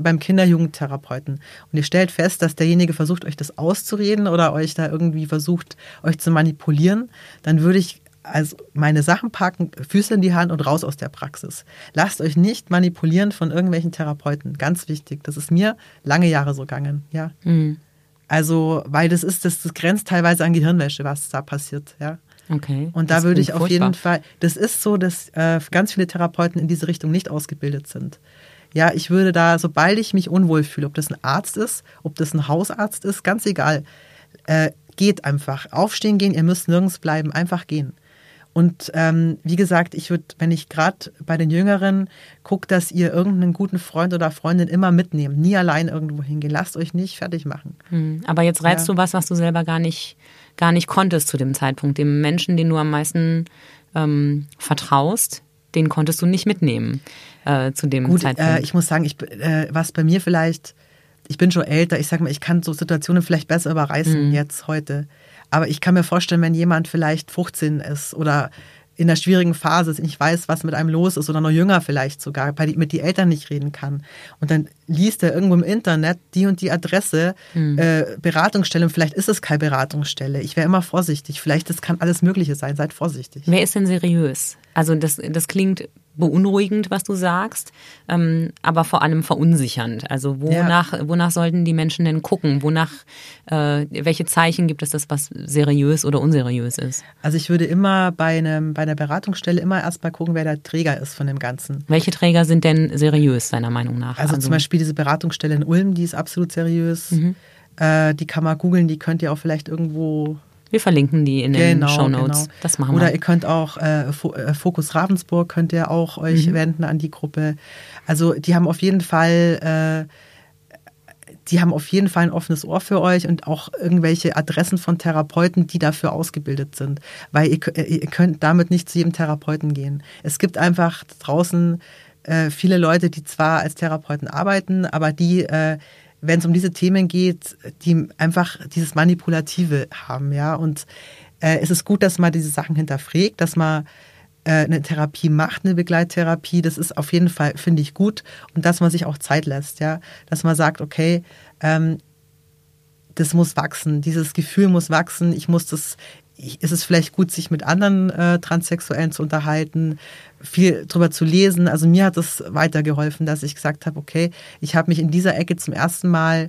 beim Kinderjugendtherapeuten und ihr stellt fest, dass derjenige versucht, euch das auszureden oder euch da irgendwie versucht, euch zu manipulieren, dann würde ich also meine Sachen packen, Füße in die Hand und raus aus der Praxis. Lasst euch nicht manipulieren von irgendwelchen Therapeuten. Ganz wichtig. Das ist mir lange Jahre so gegangen, ja. Mhm. Also, weil das ist, das, das grenzt teilweise an Gehirnwäsche, was da passiert, ja. Okay. Und da würde ich auf jeden Fall, das ist so, dass äh, ganz viele Therapeuten in diese Richtung nicht ausgebildet sind. Ja, ich würde da, sobald ich mich unwohl fühle, ob das ein Arzt ist, ob das ein Hausarzt ist, ganz egal, äh, geht einfach. Aufstehen gehen, ihr müsst nirgends bleiben, einfach gehen. Und ähm, wie gesagt, ich würde, wenn ich gerade bei den Jüngeren gucke, dass ihr irgendeinen guten Freund oder Freundin immer mitnehmt, nie allein irgendwo hingehen. Lasst euch nicht fertig machen. Hm, aber jetzt reizt ja. du was, was du selber gar nicht, gar nicht konntest zu dem Zeitpunkt. Dem Menschen, den du am meisten ähm, vertraust, den konntest du nicht mitnehmen äh, zu dem Gut, Zeitpunkt. Äh, ich muss sagen, ich, äh, was bei mir vielleicht, ich bin schon älter, ich sag mal, ich kann so Situationen vielleicht besser überreißen mhm. jetzt heute. Aber ich kann mir vorstellen, wenn jemand vielleicht 15 ist oder in einer schwierigen Phase ist, ich weiß, was mit einem los ist oder noch jünger vielleicht sogar, weil die, mit die Eltern nicht reden kann. Und dann liest er irgendwo im Internet die und die Adresse, mhm. äh, Beratungsstelle, und vielleicht ist es keine Beratungsstelle. Ich wäre immer vorsichtig. Vielleicht das kann alles Mögliche sein. Seid vorsichtig. Wer ist denn seriös? Also das, das klingt beunruhigend, was du sagst, ähm, aber vor allem verunsichernd. Also wonach, ja. wonach sollten die Menschen denn gucken? Wonach, äh, welche Zeichen gibt es, dass was seriös oder unseriös ist? Also ich würde immer bei, einem, bei einer Beratungsstelle immer erstmal gucken, wer der Träger ist von dem Ganzen. Welche Träger sind denn seriös, deiner Meinung nach? Also, also zum Beispiel diese Beratungsstelle in Ulm, die ist absolut seriös. Mhm. Äh, die kann man googeln, die könnt ihr auch vielleicht irgendwo wir verlinken die in den genau, Show Notes. Genau. Das machen wir. Oder ihr könnt auch äh, äh, Fokus Ravensburg könnt ihr auch euch mhm. wenden an die Gruppe. Also die haben auf jeden Fall äh, die haben auf jeden Fall ein offenes Ohr für euch und auch irgendwelche Adressen von Therapeuten, die dafür ausgebildet sind. Weil ihr, ihr könnt damit nicht zu jedem Therapeuten gehen. Es gibt einfach draußen äh, viele Leute, die zwar als Therapeuten arbeiten, aber die äh, wenn es um diese Themen geht, die einfach dieses Manipulative haben, ja. Und äh, es ist gut, dass man diese Sachen hinterfragt, dass man äh, eine Therapie macht, eine Begleittherapie. Das ist auf jeden Fall, finde ich, gut. Und dass man sich auch Zeit lässt, ja. Dass man sagt, okay, ähm, das muss wachsen, dieses Gefühl muss wachsen, ich muss das ist es vielleicht gut, sich mit anderen äh, Transsexuellen zu unterhalten, viel drüber zu lesen. Also mir hat es weitergeholfen, dass ich gesagt habe, okay, ich habe mich in dieser Ecke zum ersten Mal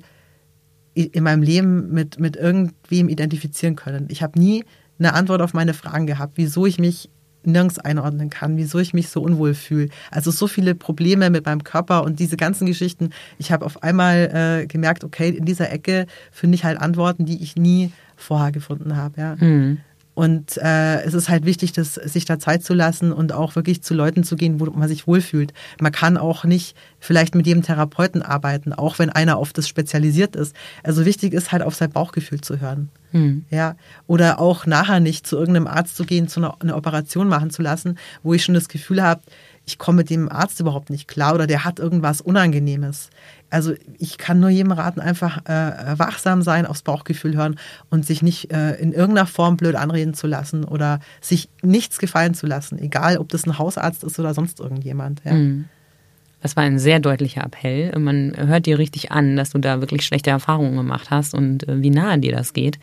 in meinem Leben mit, mit irgendwem identifizieren können. Ich habe nie eine Antwort auf meine Fragen gehabt, wieso ich mich nirgends einordnen kann, wieso ich mich so unwohl fühle. Also so viele Probleme mit meinem Körper und diese ganzen Geschichten. Ich habe auf einmal äh, gemerkt, okay, in dieser Ecke finde ich halt Antworten, die ich nie vorher gefunden habe. Ja. Mhm. Und äh, es ist halt wichtig, dass, sich da Zeit zu lassen und auch wirklich zu Leuten zu gehen, wo man sich wohlfühlt. Man kann auch nicht vielleicht mit jedem Therapeuten arbeiten, auch wenn einer auf das spezialisiert ist. Also wichtig ist halt auf sein Bauchgefühl zu hören. Hm. Ja, oder auch nachher nicht zu irgendeinem Arzt zu gehen, zu einer eine Operation machen zu lassen, wo ich schon das Gefühl habe, ich komme mit dem Arzt überhaupt nicht klar oder der hat irgendwas Unangenehmes. Also ich kann nur jedem raten, einfach äh, wachsam sein, aufs Bauchgefühl hören und sich nicht äh, in irgendeiner Form blöd anreden zu lassen oder sich nichts gefallen zu lassen, egal ob das ein Hausarzt ist oder sonst irgendjemand. Ja. Mhm. Das war ein sehr deutlicher Appell. Man hört dir richtig an, dass du da wirklich schlechte Erfahrungen gemacht hast und äh, wie nahe dir das geht.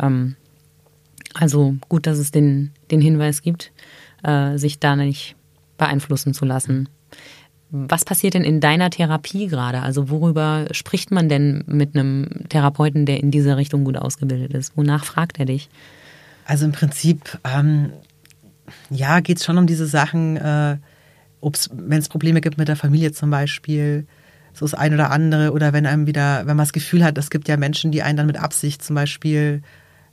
Ähm, also gut, dass es den, den Hinweis gibt, äh, sich da nicht beeinflussen zu lassen. Was passiert denn in deiner Therapie gerade? Also worüber spricht man denn mit einem Therapeuten, der in dieser Richtung gut ausgebildet ist? Wonach fragt er dich? Also im Prinzip, ähm, ja, geht es schon um diese Sachen, äh, wenn es Probleme gibt mit der Familie zum Beispiel, so das ein oder andere, oder wenn einem wieder, wenn man das Gefühl hat, es gibt ja Menschen, die einen dann mit Absicht zum Beispiel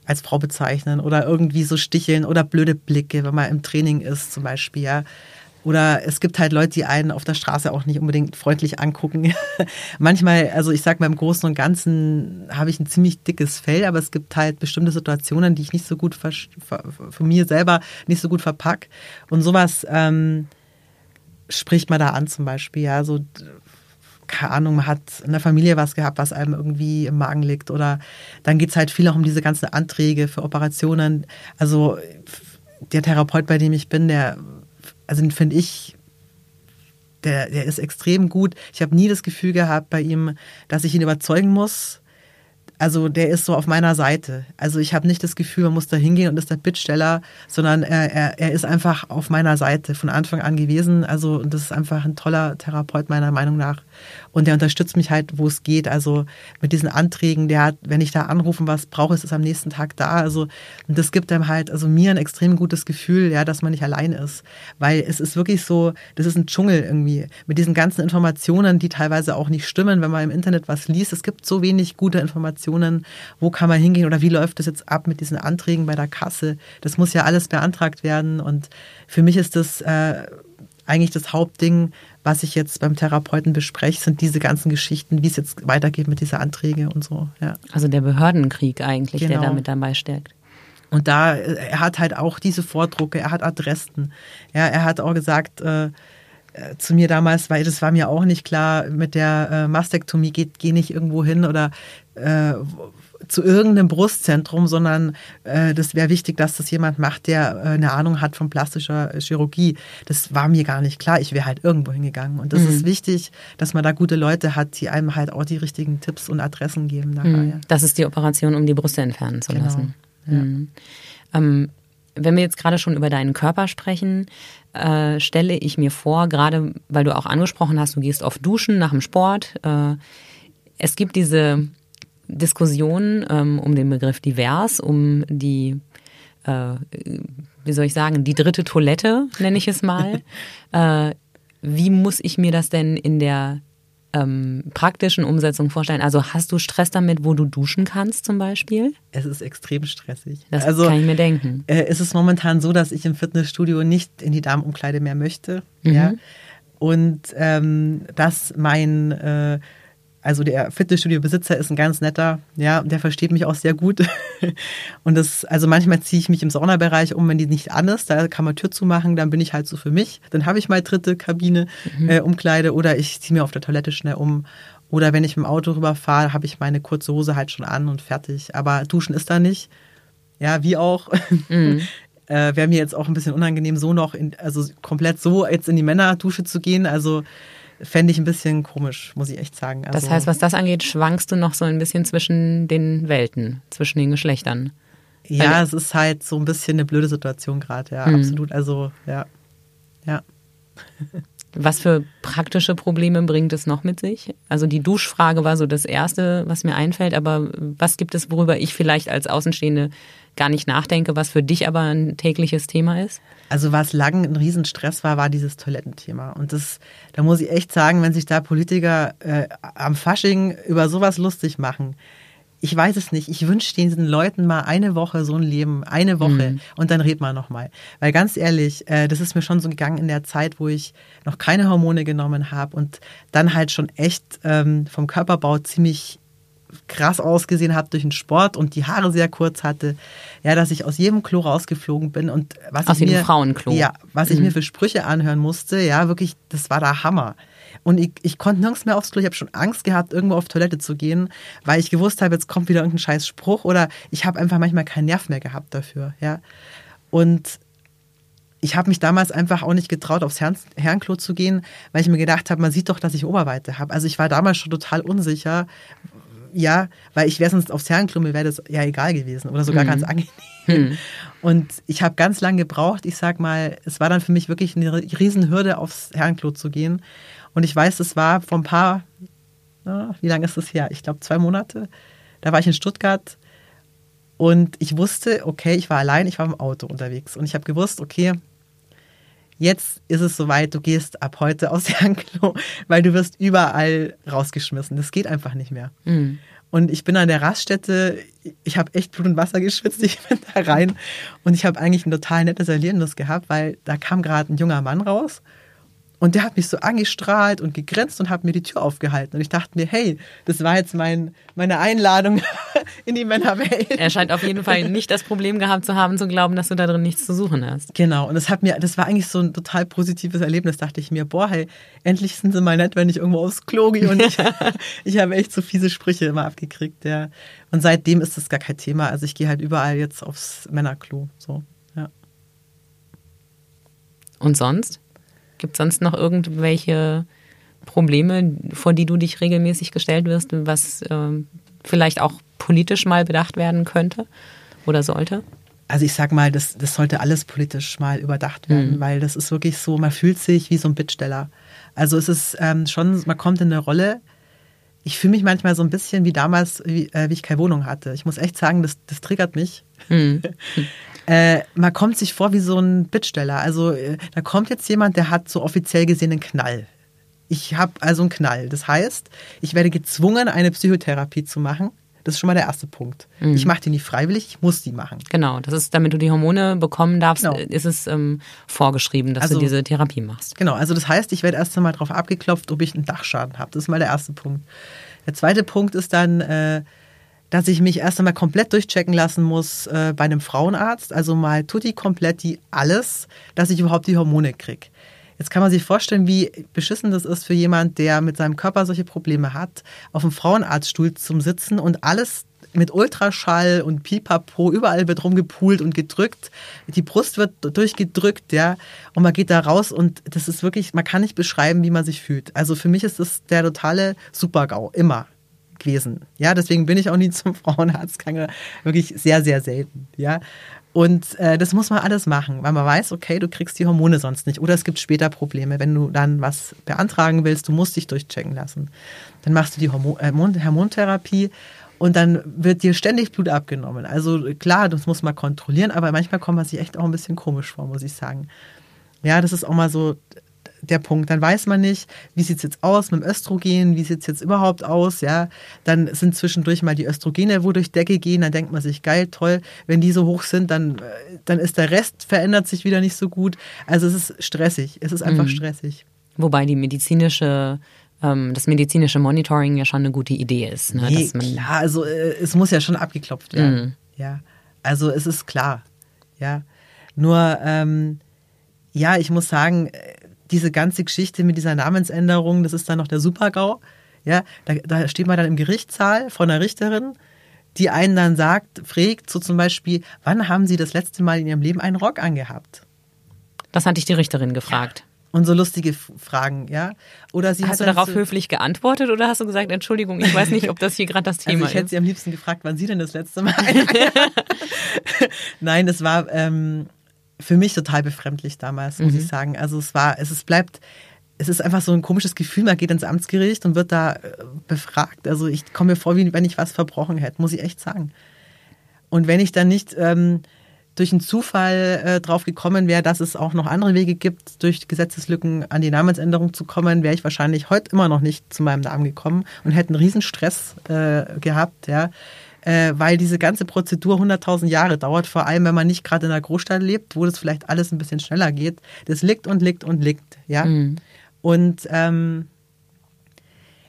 als Frau bezeichnen oder irgendwie so sticheln oder blöde Blicke, wenn man im Training ist zum Beispiel, ja. Oder es gibt halt Leute, die einen auf der Straße auch nicht unbedingt freundlich angucken. [laughs] Manchmal, also ich sag mal, im Großen und Ganzen habe ich ein ziemlich dickes Fell, aber es gibt halt bestimmte Situationen, die ich nicht so gut von mir selber nicht so gut verpack. Und sowas ähm, spricht man da an zum Beispiel, ja, so keine Ahnung, man hat in der Familie was gehabt, was einem irgendwie im Magen liegt. Oder dann geht es halt viel auch um diese ganzen Anträge für Operationen. Also der Therapeut, bei dem ich bin, der, also den finde ich, der, der ist extrem gut. Ich habe nie das Gefühl gehabt bei ihm, dass ich ihn überzeugen muss, also der ist so auf meiner Seite. Also ich habe nicht das Gefühl, man muss da hingehen und ist der Bittsteller, sondern er, er, er ist einfach auf meiner Seite von Anfang an gewesen. Also das ist einfach ein toller Therapeut meiner Meinung nach. Und der unterstützt mich halt, wo es geht. Also mit diesen Anträgen, der hat, wenn ich da anrufen, was brauche, ist es am nächsten Tag da. Also und das gibt einem halt, also mir ein extrem gutes Gefühl, ja, dass man nicht allein ist. Weil es ist wirklich so, das ist ein Dschungel irgendwie. Mit diesen ganzen Informationen, die teilweise auch nicht stimmen, wenn man im Internet was liest. Es gibt so wenig gute Informationen. Wo kann man hingehen oder wie läuft das jetzt ab mit diesen Anträgen bei der Kasse? Das muss ja alles beantragt werden. Und für mich ist das äh, eigentlich das Hauptding, was ich jetzt beim Therapeuten bespreche, sind diese ganzen Geschichten, wie es jetzt weitergeht mit dieser Anträge und so. Ja. Also der Behördenkrieg eigentlich, genau. der damit dabei steckt. Und da, er hat halt auch diese Vordrucke, er hat Adressen. Ja, er hat auch gesagt, äh, äh zu mir damals, weil das war mir auch nicht klar, mit der äh, Mastektomie geht, geh nicht irgendwo hin oder äh, zu irgendeinem Brustzentrum, sondern äh, das wäre wichtig, dass das jemand macht, der äh, eine Ahnung hat von plastischer Chirurgie. Das war mir gar nicht klar. Ich wäre halt irgendwo hingegangen. Und das mhm. ist wichtig, dass man da gute Leute hat, die einem halt auch die richtigen Tipps und Adressen geben. Nachher, mhm. ja. Das ist die Operation, um die Brüste entfernen zu genau. lassen. Ja. Mhm. Ähm, wenn wir jetzt gerade schon über deinen Körper sprechen, äh, stelle ich mir vor, gerade weil du auch angesprochen hast, du gehst oft duschen nach dem Sport. Äh, es gibt diese Diskussion ähm, um den Begriff divers, um die, äh, wie soll ich sagen, die dritte Toilette, nenne ich es mal. [laughs] äh, wie muss ich mir das denn in der ähm, praktischen Umsetzung vorstellen? Also hast du Stress damit, wo du duschen kannst zum Beispiel? Es ist extrem stressig. Das also, kann ich mir denken. Äh, es ist momentan so, dass ich im Fitnessstudio nicht in die Damenumkleide mehr möchte. Mhm. Ja? Und ähm, dass mein äh, also der Fitnessstudio-Besitzer ist ein ganz netter, ja, der versteht mich auch sehr gut. [laughs] Und das, also manchmal ziehe ich mich im Saunabereich um, wenn die nicht an ist, da kann man Tür zumachen, dann bin ich halt so für mich. Dann habe ich mal dritte Kabine, mhm. äh, Umkleide oder ich ziehe mir auf der Toilette schnell um. Oder wenn ich mit dem Auto rüberfahre, habe ich meine kurze Hose halt schon an und fertig. Aber duschen ist da nicht. Ja, wie auch. Mhm. [laughs] äh, Wäre mir jetzt auch ein bisschen unangenehm, so noch, in, also komplett so jetzt in die Männerdusche zu gehen. Also fände ich ein bisschen komisch, muss ich echt sagen. Also das heißt, was das angeht, schwankst du noch so ein bisschen zwischen den Welten, zwischen den Geschlechtern. Ja, Weil- es ist halt so ein bisschen eine blöde Situation gerade, ja, Mhm. absolut. Also, ja. Ja. [laughs] Was für praktische Probleme bringt es noch mit sich? Also die Duschfrage war so das Erste, was mir einfällt, aber was gibt es, worüber ich vielleicht als Außenstehende gar nicht nachdenke, was für dich aber ein tägliches Thema ist? Also was lang ein Riesenstress war, war dieses Toilettenthema. Und das, da muss ich echt sagen, wenn sich da Politiker äh, am Fasching über sowas lustig machen, ich weiß es nicht. Ich wünsche diesen Leuten mal eine Woche so ein Leben, eine Woche und dann red mal nochmal. Weil ganz ehrlich, äh, das ist mir schon so gegangen in der Zeit, wo ich noch keine Hormone genommen habe und dann halt schon echt ähm, vom Körperbau ziemlich krass ausgesehen habe durch den Sport und die Haare sehr kurz hatte, ja, dass ich aus jedem Klo rausgeflogen bin und was Aus ich jedem mir Frauenklo. ja, was ich mir für Sprüche anhören musste, ja, wirklich, das war der Hammer. Und ich, ich konnte nirgends mehr aufs Klo. Ich habe schon Angst gehabt, irgendwo auf Toilette zu gehen, weil ich gewusst habe, jetzt kommt wieder irgendein scheiß Spruch oder ich habe einfach manchmal keinen Nerv mehr gehabt dafür, ja. Und ich habe mich damals einfach auch nicht getraut, aufs Herren Herrenklo zu gehen, weil ich mir gedacht habe, man sieht doch, dass ich Oberweite habe. Also ich war damals schon total unsicher, ja, weil ich wäre sonst aufs Herrenklo, mir wäre das ja egal gewesen oder sogar ganz angenehm. Und ich habe ganz lange gebraucht. Ich sag mal, es war dann für mich wirklich eine Riesenhürde, aufs Herrenklo zu gehen. Und ich weiß, es war vor ein paar, na, wie lange ist das her? Ich glaube zwei Monate. Da war ich in Stuttgart und ich wusste, okay, ich war allein, ich war im Auto unterwegs und ich habe gewusst, okay, jetzt ist es soweit, du gehst ab heute aus Herrenklo, [laughs] weil du wirst überall rausgeschmissen. Das geht einfach nicht mehr. Mhm. Und ich bin an der Raststätte, ich habe echt Blut und Wasser geschwitzt, [laughs] ich bin da rein und ich habe eigentlich ein total nettes Erlebnis gehabt, weil da kam gerade ein junger Mann raus und der hat mich so angestrahlt und gegrinst und hat mir die Tür aufgehalten. Und ich dachte mir, hey, das war jetzt mein, meine Einladung [laughs] in die Männerwelt. Er scheint auf jeden Fall nicht das Problem gehabt zu haben, zu glauben, dass du da drin nichts zu suchen hast. Genau, und das hat mir, das war eigentlich so ein total positives Erlebnis, dachte ich mir, boah, hey, endlich sind sie mal nett, wenn ich irgendwo aufs Klo gehe und ich, [laughs] [laughs] ich habe echt so fiese Sprüche immer abgekriegt, ja. Und seitdem ist das gar kein Thema. Also ich gehe halt überall jetzt aufs Männerklo, so, ja. Und sonst? Gibt es sonst noch irgendwelche Probleme, vor die du dich regelmäßig gestellt wirst, was ähm, vielleicht auch politisch mal bedacht werden könnte oder sollte? Also ich sag mal, das, das sollte alles politisch mal überdacht werden, weil das ist wirklich so, man fühlt sich wie so ein Bittsteller. Also es ist ähm, schon, man kommt in eine Rolle. Ich fühle mich manchmal so ein bisschen wie damals, wie, äh, wie ich keine Wohnung hatte. Ich muss echt sagen, das, das triggert mich. [laughs] äh, man kommt sich vor wie so ein Bittsteller. Also äh, da kommt jetzt jemand, der hat so offiziell gesehen einen Knall. Ich habe also einen Knall. Das heißt, ich werde gezwungen, eine Psychotherapie zu machen. Das ist schon mal der erste Punkt. Ich mache die nicht freiwillig, ich muss die machen. Genau, das ist, damit du die Hormone bekommen darfst, Genau. ist es ähm, vorgeschrieben, dass Also- du diese Therapie machst. Genau, also das heißt, ich werde erst einmal darauf abgeklopft, ob ich einen Dachschaden habe. Das ist mal der erste Punkt. Der zweite Punkt ist dann, äh, dass ich mich erst einmal komplett durchchecken lassen muss äh, bei einem Frauenarzt. Also mal tutti kompletti alles, dass ich überhaupt die Hormone kriege. Jetzt kann man sich vorstellen, wie beschissen das ist für jemand, der mit seinem Körper solche Probleme hat, auf dem Frauenarztstuhl zum Sitzen und alles mit Ultraschall und Pipapo, überall wird rumgepult und gedrückt. Die Brust wird durchgedrückt, ja. Und man geht da raus und das ist wirklich, man kann nicht beschreiben, wie man sich fühlt. Also für mich ist das der totale Supergau, immer gewesen. Ja, deswegen bin ich auch nie [laughs] zum Frauenarzt gegangen. Wirklich sehr, sehr selten, ja. Und äh, das muss man alles machen, weil man weiß, okay, du kriegst die Hormone sonst nicht. Oder es gibt später Probleme, wenn du dann was beantragen willst, du musst dich durchchecken lassen. Dann machst du die äh, Hormon- Hormontherapie und dann wird dir ständig Blut abgenommen. Also klar, das muss man kontrollieren, aber manchmal kommt man sich echt auch ein bisschen komisch vor, muss ich sagen. Ja, das ist auch mal so der Punkt. Dann weiß man nicht, wie sieht es jetzt aus mit dem Östrogen, wie sieht es jetzt überhaupt aus, ja. Dann sind zwischendurch mal die Östrogene, wo durch Decke gehen, dann denkt man sich, geil, toll, wenn die so hoch sind, dann, äh, dann ist der Rest, verändert sich wieder nicht so gut. Also es ist stressig, es ist einfach stressig. Wobei die medizinische, ähm, das medizinische Monitoring ja schon eine gute Idee ist. Ne? Nee, dass man, klar, also äh, es muss ja schon abgeklopft werden. Ja, also es ist klar. Ja, nur ähm, ja, ich muss sagen, äh, diese ganze Geschichte mit dieser Namensänderung, das ist dann noch der Supergau. Ja, da, da steht man dann im Gerichtssaal von einer Richterin, die einen dann sagt, fragt so zum Beispiel, wann haben Sie das letzte Mal in Ihrem Leben einen Rock angehabt? Das hatte ich die Richterin gefragt. Und so lustige Fragen, ja. Oder sie Hast du darauf so, höflich geantwortet oder hast du gesagt, Entschuldigung, ich weiß nicht, ob das hier gerade das Also Thema ich hätte ist? sie am liebsten gefragt, wann sie denn das letzte Mal. [laughs] [laughs] Nein, es war ähm, für mich total befremdlich damals, muss Mhm. ich sagen. Also es war, es ist, bleibt, es ist einfach so ein komisches Gefühl, man geht ins Amtsgericht und wird da äh, befragt. Also ich komme mir vor, wie wenn ich was verbrochen hätte, muss ich echt sagen. Und wenn ich dann nicht ähm, durch einen Zufall äh, drauf gekommen wäre, dass es auch noch andere Wege gibt, durch Gesetzeslücken an die Namensänderung zu kommen, wäre ich wahrscheinlich heute immer noch nicht zu meinem Namen gekommen und hätte einen riesen Stress äh, gehabt, ja. Äh, weil diese ganze Prozedur 100.000 Jahre dauert, vor allem wenn man nicht gerade in einer Großstadt lebt, wo das vielleicht alles ein bisschen schneller geht. Das liegt und liegt und liegt, ja. Und ähm,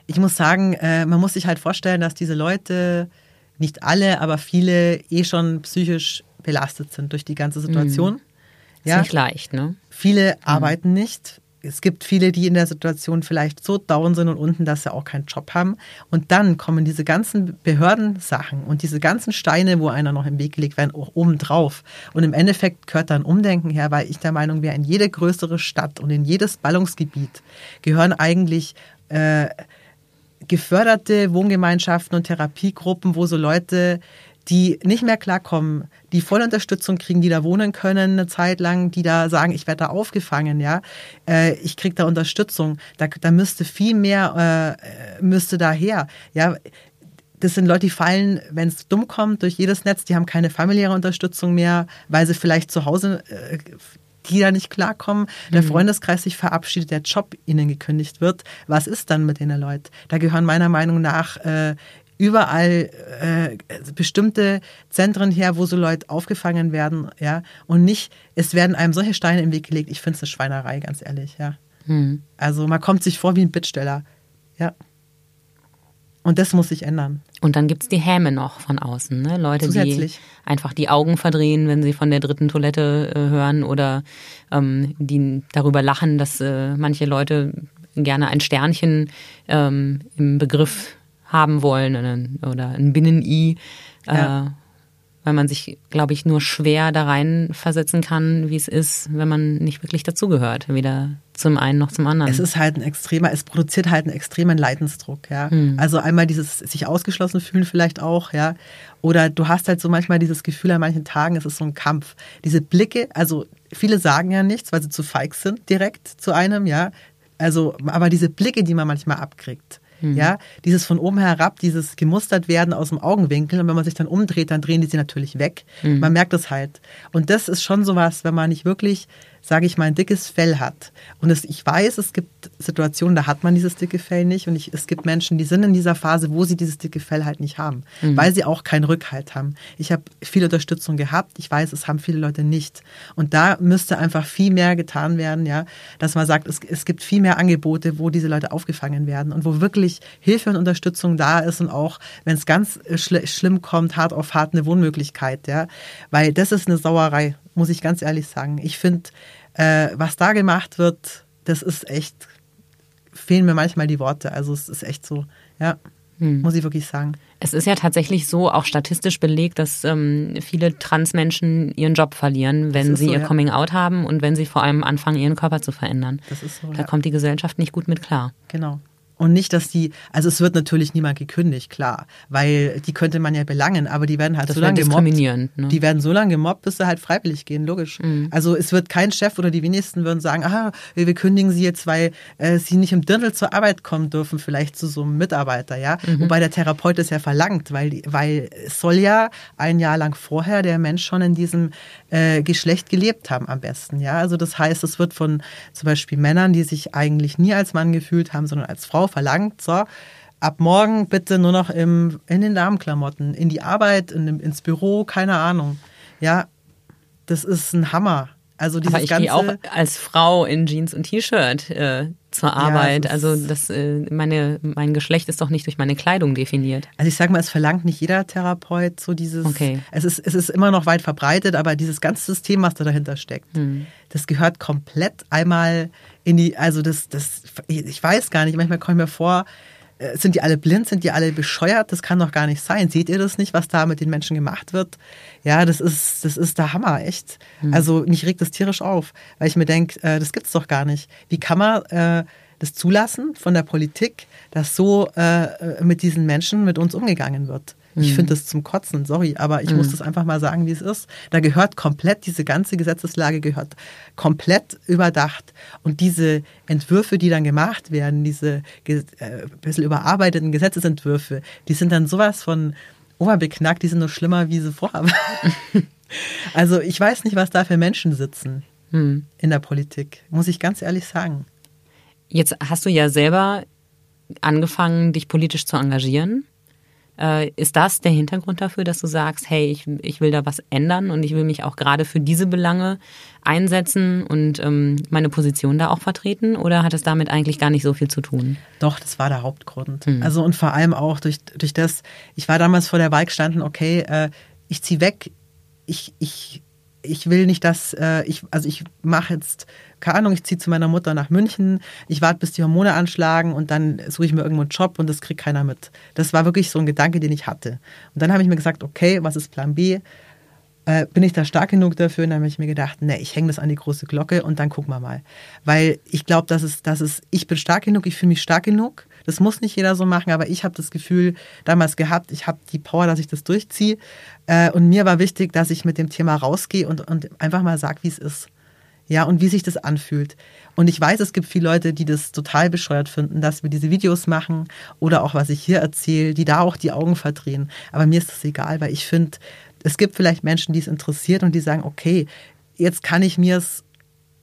ich muss sagen, äh, man muss sich halt vorstellen, dass diese Leute, nicht alle, aber viele eh schon psychisch belastet sind durch die ganze Situation. Ist nicht leicht, ne? Viele arbeiten nicht. Es gibt viele, die in der Situation vielleicht so down sind und unten, dass sie auch keinen Job haben. Und dann kommen diese ganzen Behördensachen und diese ganzen Steine, wo einer noch im Weg gelegt werden, auch oben drauf. Und im Endeffekt gehört da ein Umdenken her, weil ich der Meinung wäre, in jede größere Stadt und in jedes Ballungsgebiet gehören eigentlich äh, geförderte Wohngemeinschaften und Therapiegruppen, wo so Leute, die nicht mehr klarkommen, die volle Unterstützung kriegen, die da wohnen können eine Zeit lang, die da sagen, ich werde da aufgefangen, ja, äh, ich kriege da Unterstützung, da, da müsste viel mehr, äh, müsste daher, ja, das sind Leute, die fallen, wenn es dumm kommt, durch jedes Netz, die haben keine familiäre Unterstützung mehr, weil sie vielleicht zu Hause äh, die da nicht klarkommen, der Freundeskreis sich verabschiedet, der Job ihnen gekündigt wird. Was ist dann mit den Leuten? Da gehören meiner Meinung nach äh, überall äh, bestimmte Zentren her, wo so Leute aufgefangen werden, ja, und nicht, es werden einem solche Steine im Weg gelegt. Ich finde es eine Schweinerei, ganz ehrlich, ja. Also man kommt sich vor wie ein Bittsteller, ja. Und das muss sich ändern. Und dann gibt's die Häme noch von außen, ne? Leute, Zusätzlich. die einfach die Augen verdrehen, wenn sie von der dritten Toilette äh, hören oder ähm, die darüber lachen, dass äh, manche Leute gerne ein Sternchen ähm, im Begriff haben wollen oder, ein Binnen-I, äh, Ja. weil man sich, glaube ich, nur schwer da rein versetzen kann, wie es ist, wenn man nicht wirklich dazugehört, weder zum einen noch zum anderen. Es ist halt ein extremer, es produziert halt einen extremen Leidensdruck, ja. Also einmal dieses sich ausgeschlossen fühlen vielleicht auch, ja. Oder du hast halt so manchmal dieses Gefühl an manchen Tagen, es ist so ein Kampf. Diese Blicke, also viele sagen ja nichts, weil sie zu feig sind direkt zu einem, ja. Also, aber diese Blicke, die man manchmal abkriegt, ja, dieses von oben herab, dieses gemustert werden aus dem Augenwinkel und wenn man sich dann umdreht, dann drehen die sich natürlich weg. Man merkt es halt. Und das ist schon sowas, wenn man nicht wirklich, sage ich mal, ein dickes Fell hat. Und es, ich weiß, es gibt Situationen, da hat man dieses dicke Fell nicht und ich, es gibt Menschen, die sind in dieser Phase, wo sie dieses dicke Fell halt nicht haben, weil sie auch keinen Rückhalt haben. Ich habe viel Unterstützung gehabt. Ich weiß, es haben viele Leute nicht. Und da müsste einfach viel mehr getan werden, ja, dass man sagt, es, es gibt viel mehr Angebote, wo diese Leute aufgefangen werden und wo wirklich Hilfe und Unterstützung da ist und auch, wenn es ganz schl schlimm kommt, hart auf hart eine Wohnmöglichkeit, ja, weil das ist eine Sauerei, muss ich ganz ehrlich sagen. Ich finde, äh, was da gemacht wird, das ist echt, fehlen mir manchmal die Worte. Also es ist echt so, ja, muss ich wirklich sagen. Es ist ja tatsächlich so, auch statistisch belegt, dass ähm, viele Transmenschen ihren Job verlieren, wenn sie so, ihr ja. Coming Out haben und wenn sie vor allem anfangen, ihren Körper zu verändern. Das ist so, Da ja. kommt die Gesellschaft nicht gut mit klar. Genau. Und nicht, dass die, also es wird natürlich niemand gekündigt, klar, weil die könnte man ja belangen, aber die werden halt Das so lange gemobbt. ne? Die werden so lange gemobbt, bis sie halt freiwillig gehen, logisch. Mhm. Also es wird kein Chef oder die wenigsten würden sagen, ah, wir kündigen sie jetzt, weil äh, sie nicht im Dirndl zur Arbeit kommen dürfen, vielleicht zu so einem Mitarbeiter, ja. Mhm. Wobei der Therapeut es ja verlangt, weil, weil es soll ja ein Jahr lang vorher der Mensch schon in diesem äh, Geschlecht gelebt haben am besten, ja. Also das heißt, es wird von zum Beispiel Männern, die sich eigentlich nie als Mann gefühlt haben, sondern als Frau verlangt, so, ab morgen bitte nur noch im, in den Damenklamotten, in die Arbeit, in, ins Büro, keine Ahnung. Ja, das ist ein Hammer. Also dieses Aber ich ganze, gehe auch als Frau in Jeans und T-Shirt äh, zur Arbeit. das also das, äh, meine, mein Geschlecht ist doch nicht durch meine Kleidung definiert. also ich sage mal, es verlangt nicht jeder Therapeut so dieses, Okay. es, ist, es ist immer noch weit verbreitet, aber dieses ganze System, was da dahinter steckt, Hm. das gehört komplett einmal in die, also das, das, ich weiß gar nicht, manchmal komme ich mir vor, äh, sind die alle blind, sind die alle bescheuert? Das kann doch gar nicht sein. Seht ihr das nicht, was da mit den Menschen gemacht wird? Ja, das ist, das ist der Hammer, echt. Mhm. Also mich regt das tierisch auf, weil ich mir denke, äh, das gibt's doch gar nicht. Wie kann man äh, das zulassen von der Politik, dass so äh, mit diesen Menschen mit uns umgegangen wird? Ich mhm. finde das zum Kotzen, sorry, aber ich mhm. muss das einfach mal sagen, wie es ist. Da gehört komplett, diese ganze Gesetzeslage gehört komplett überdacht. Und diese Entwürfe, die dann gemacht werden, diese äh, bisschen überarbeiteten Gesetzesentwürfe, die sind dann sowas von oberbeknackt, die sind noch schlimmer, wie sie vorher waren. [laughs] also ich weiß nicht, was da für Menschen sitzen mhm. in der Politik, muss ich ganz ehrlich sagen. Jetzt hast du ja selber angefangen, dich politisch zu engagieren. Äh, ist das der Hintergrund dafür, dass du sagst, hey, ich, ich will da was ändern und ich will mich auch gerade für diese Belange einsetzen und ähm, meine Position da auch vertreten? Oder hat es damit eigentlich gar nicht so viel zu tun? Doch, das war der Hauptgrund. Mhm. Also und vor allem auch durch, durch das, ich war damals vor der Wahl gestanden, okay, äh, ich ziehe weg, ich, ich ich will nicht, dass äh, ich, also ich mache jetzt, keine Ahnung, ich ziehe zu meiner Mutter nach München, ich warte, bis die Hormone anschlagen und dann suche ich mir irgendwo einen Job und das kriegt keiner mit. Das war wirklich so ein Gedanke, den ich hatte. Und dann habe ich mir gesagt, okay, was ist Plan B? Äh, bin ich da stark genug dafür? Und dann habe ich mir gedacht, ne, ich hänge das an die große Glocke und dann gucken wir mal. Weil ich glaube, dass es, dass es, ich bin stark genug, ich fühle mich stark genug das muss nicht jeder so machen, aber ich habe das Gefühl damals gehabt, ich habe die Power, dass ich das durchziehe. Äh, und mir war wichtig, dass ich mit dem Thema rausgehe und, und einfach mal sage, wie es ist. Ja, und wie sich das anfühlt. Und ich weiß, es gibt viele Leute, die das total bescheuert finden, dass wir diese Videos machen oder auch was ich hier erzähle, die da auch die Augen verdrehen. Aber mir ist das egal, weil ich finde, es gibt vielleicht Menschen, die es interessiert und die sagen, okay, jetzt kann ich mir es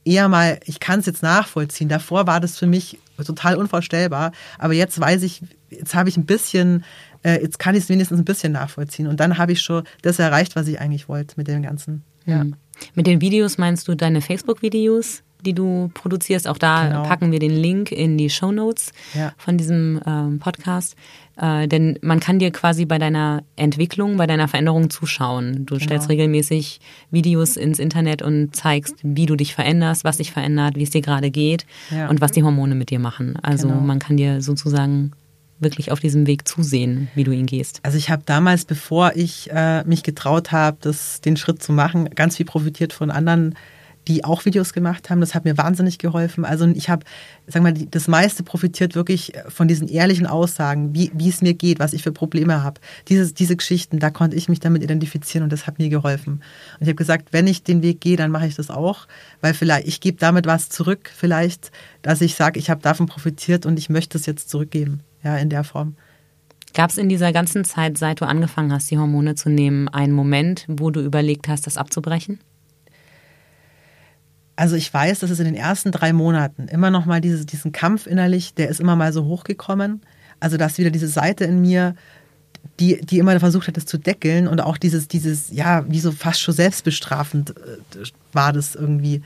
eher mal, ich kann es jetzt nachvollziehen. Davor war das für mich total unvorstellbar. Aber jetzt weiß ich, jetzt habe ich ein bisschen, äh, jetzt kann ich es wenigstens ein bisschen nachvollziehen. Und dann habe ich schon das erreicht, was ich eigentlich wollte mit dem Ganzen. Ja. Mhm. Mit den Videos meinst du deine Facebook-Videos? Die du produzierst. Auch da genau. packen wir den Link in die Show Notes ja. von diesem ähm, Podcast. Äh, denn man kann dir quasi bei deiner Entwicklung, bei deiner Veränderung zuschauen. Du genau. stellst regelmäßig Videos ins Internet und zeigst, wie du dich veränderst, was sich verändert, wie es dir gerade geht ja. und was die Hormone mit dir machen. Also genau. man kann dir sozusagen wirklich auf diesem Weg zusehen, wie du ihn gehst? Also ich habe damals, bevor ich äh, mich getraut habe, den Schritt zu machen, ganz viel profitiert von anderen die auch Videos gemacht haben. Das hat mir wahnsinnig geholfen. Also ich habe, sagen wir mal, das meiste profitiert wirklich von diesen ehrlichen Aussagen, wie, wie es mir geht, was ich für Probleme habe. Diese, diese Geschichten, da konnte ich mich damit identifizieren und das hat mir geholfen. Und ich habe gesagt, wenn ich den Weg gehe, dann mache ich das auch, weil vielleicht, ich gebe damit was zurück, vielleicht, dass ich sage, ich habe davon profitiert und ich möchte es jetzt zurückgeben, ja, in der Form. Gab es in dieser ganzen Zeit, seit du angefangen hast, die Hormone zu nehmen, einen Moment, wo du überlegt hast, das abzubrechen? Also ich weiß, dass es in den ersten drei Monaten immer noch mal diese, diesen Kampf innerlich, der ist immer mal so hochgekommen. Also dass wieder diese Seite in mir, die, die immer versucht hat, das zu deckeln und auch dieses, dieses, ja, wie so fast schon selbstbestrafend äh, war das irgendwie.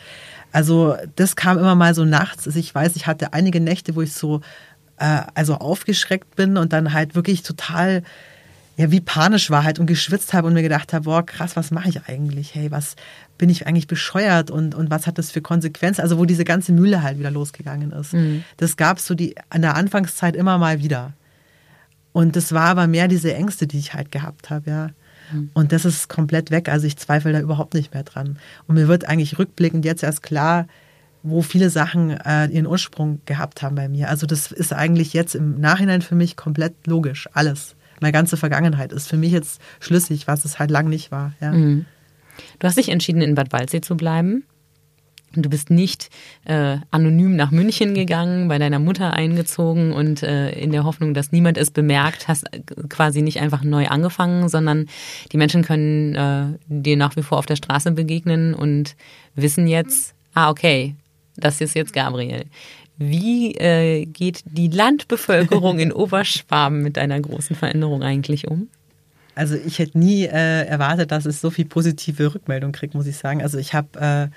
Also das kam immer mal so nachts. Also ich weiß, ich hatte einige Nächte, wo ich so äh, also aufgeschreckt bin und dann halt wirklich total ja, wie panisch war halt und geschwitzt habe und mir gedacht habe, boah, krass, was mache ich eigentlich? Hey, was bin ich eigentlich bescheuert und, und was hat das für Konsequenzen? Also wo diese ganze Mühle halt wieder losgegangen ist. Mhm. Das gab es so die an der Anfangszeit immer mal wieder. Und das war aber mehr diese Ängste, die ich halt gehabt habe, ja. Mhm. Und das ist komplett weg. Also ich zweifle da überhaupt nicht mehr dran. Und mir wird eigentlich rückblickend jetzt erst klar, wo viele Sachen äh, ihren Ursprung gehabt haben bei mir. Also das ist eigentlich jetzt im Nachhinein für mich komplett logisch, alles meine ganze Vergangenheit ist für mich jetzt schlüssig, was es halt lang nicht war. Ja. Mhm. Du hast dich entschieden, in Bad Waldsee zu bleiben. Du bist nicht äh, anonym nach München gegangen, bei deiner Mutter eingezogen und äh, in der Hoffnung, dass niemand es bemerkt, hast quasi nicht einfach neu angefangen, sondern die Menschen können äh, dir nach wie vor auf der Straße begegnen und wissen jetzt, ah, okay, das ist jetzt Gabriel. Wie äh, geht die Landbevölkerung in [laughs] Oberschwaben mit einer großen Veränderung eigentlich um? Also ich hätte nie äh, erwartet, dass es so viel positive Rückmeldung kriegt, muss ich sagen. Also ich habe äh,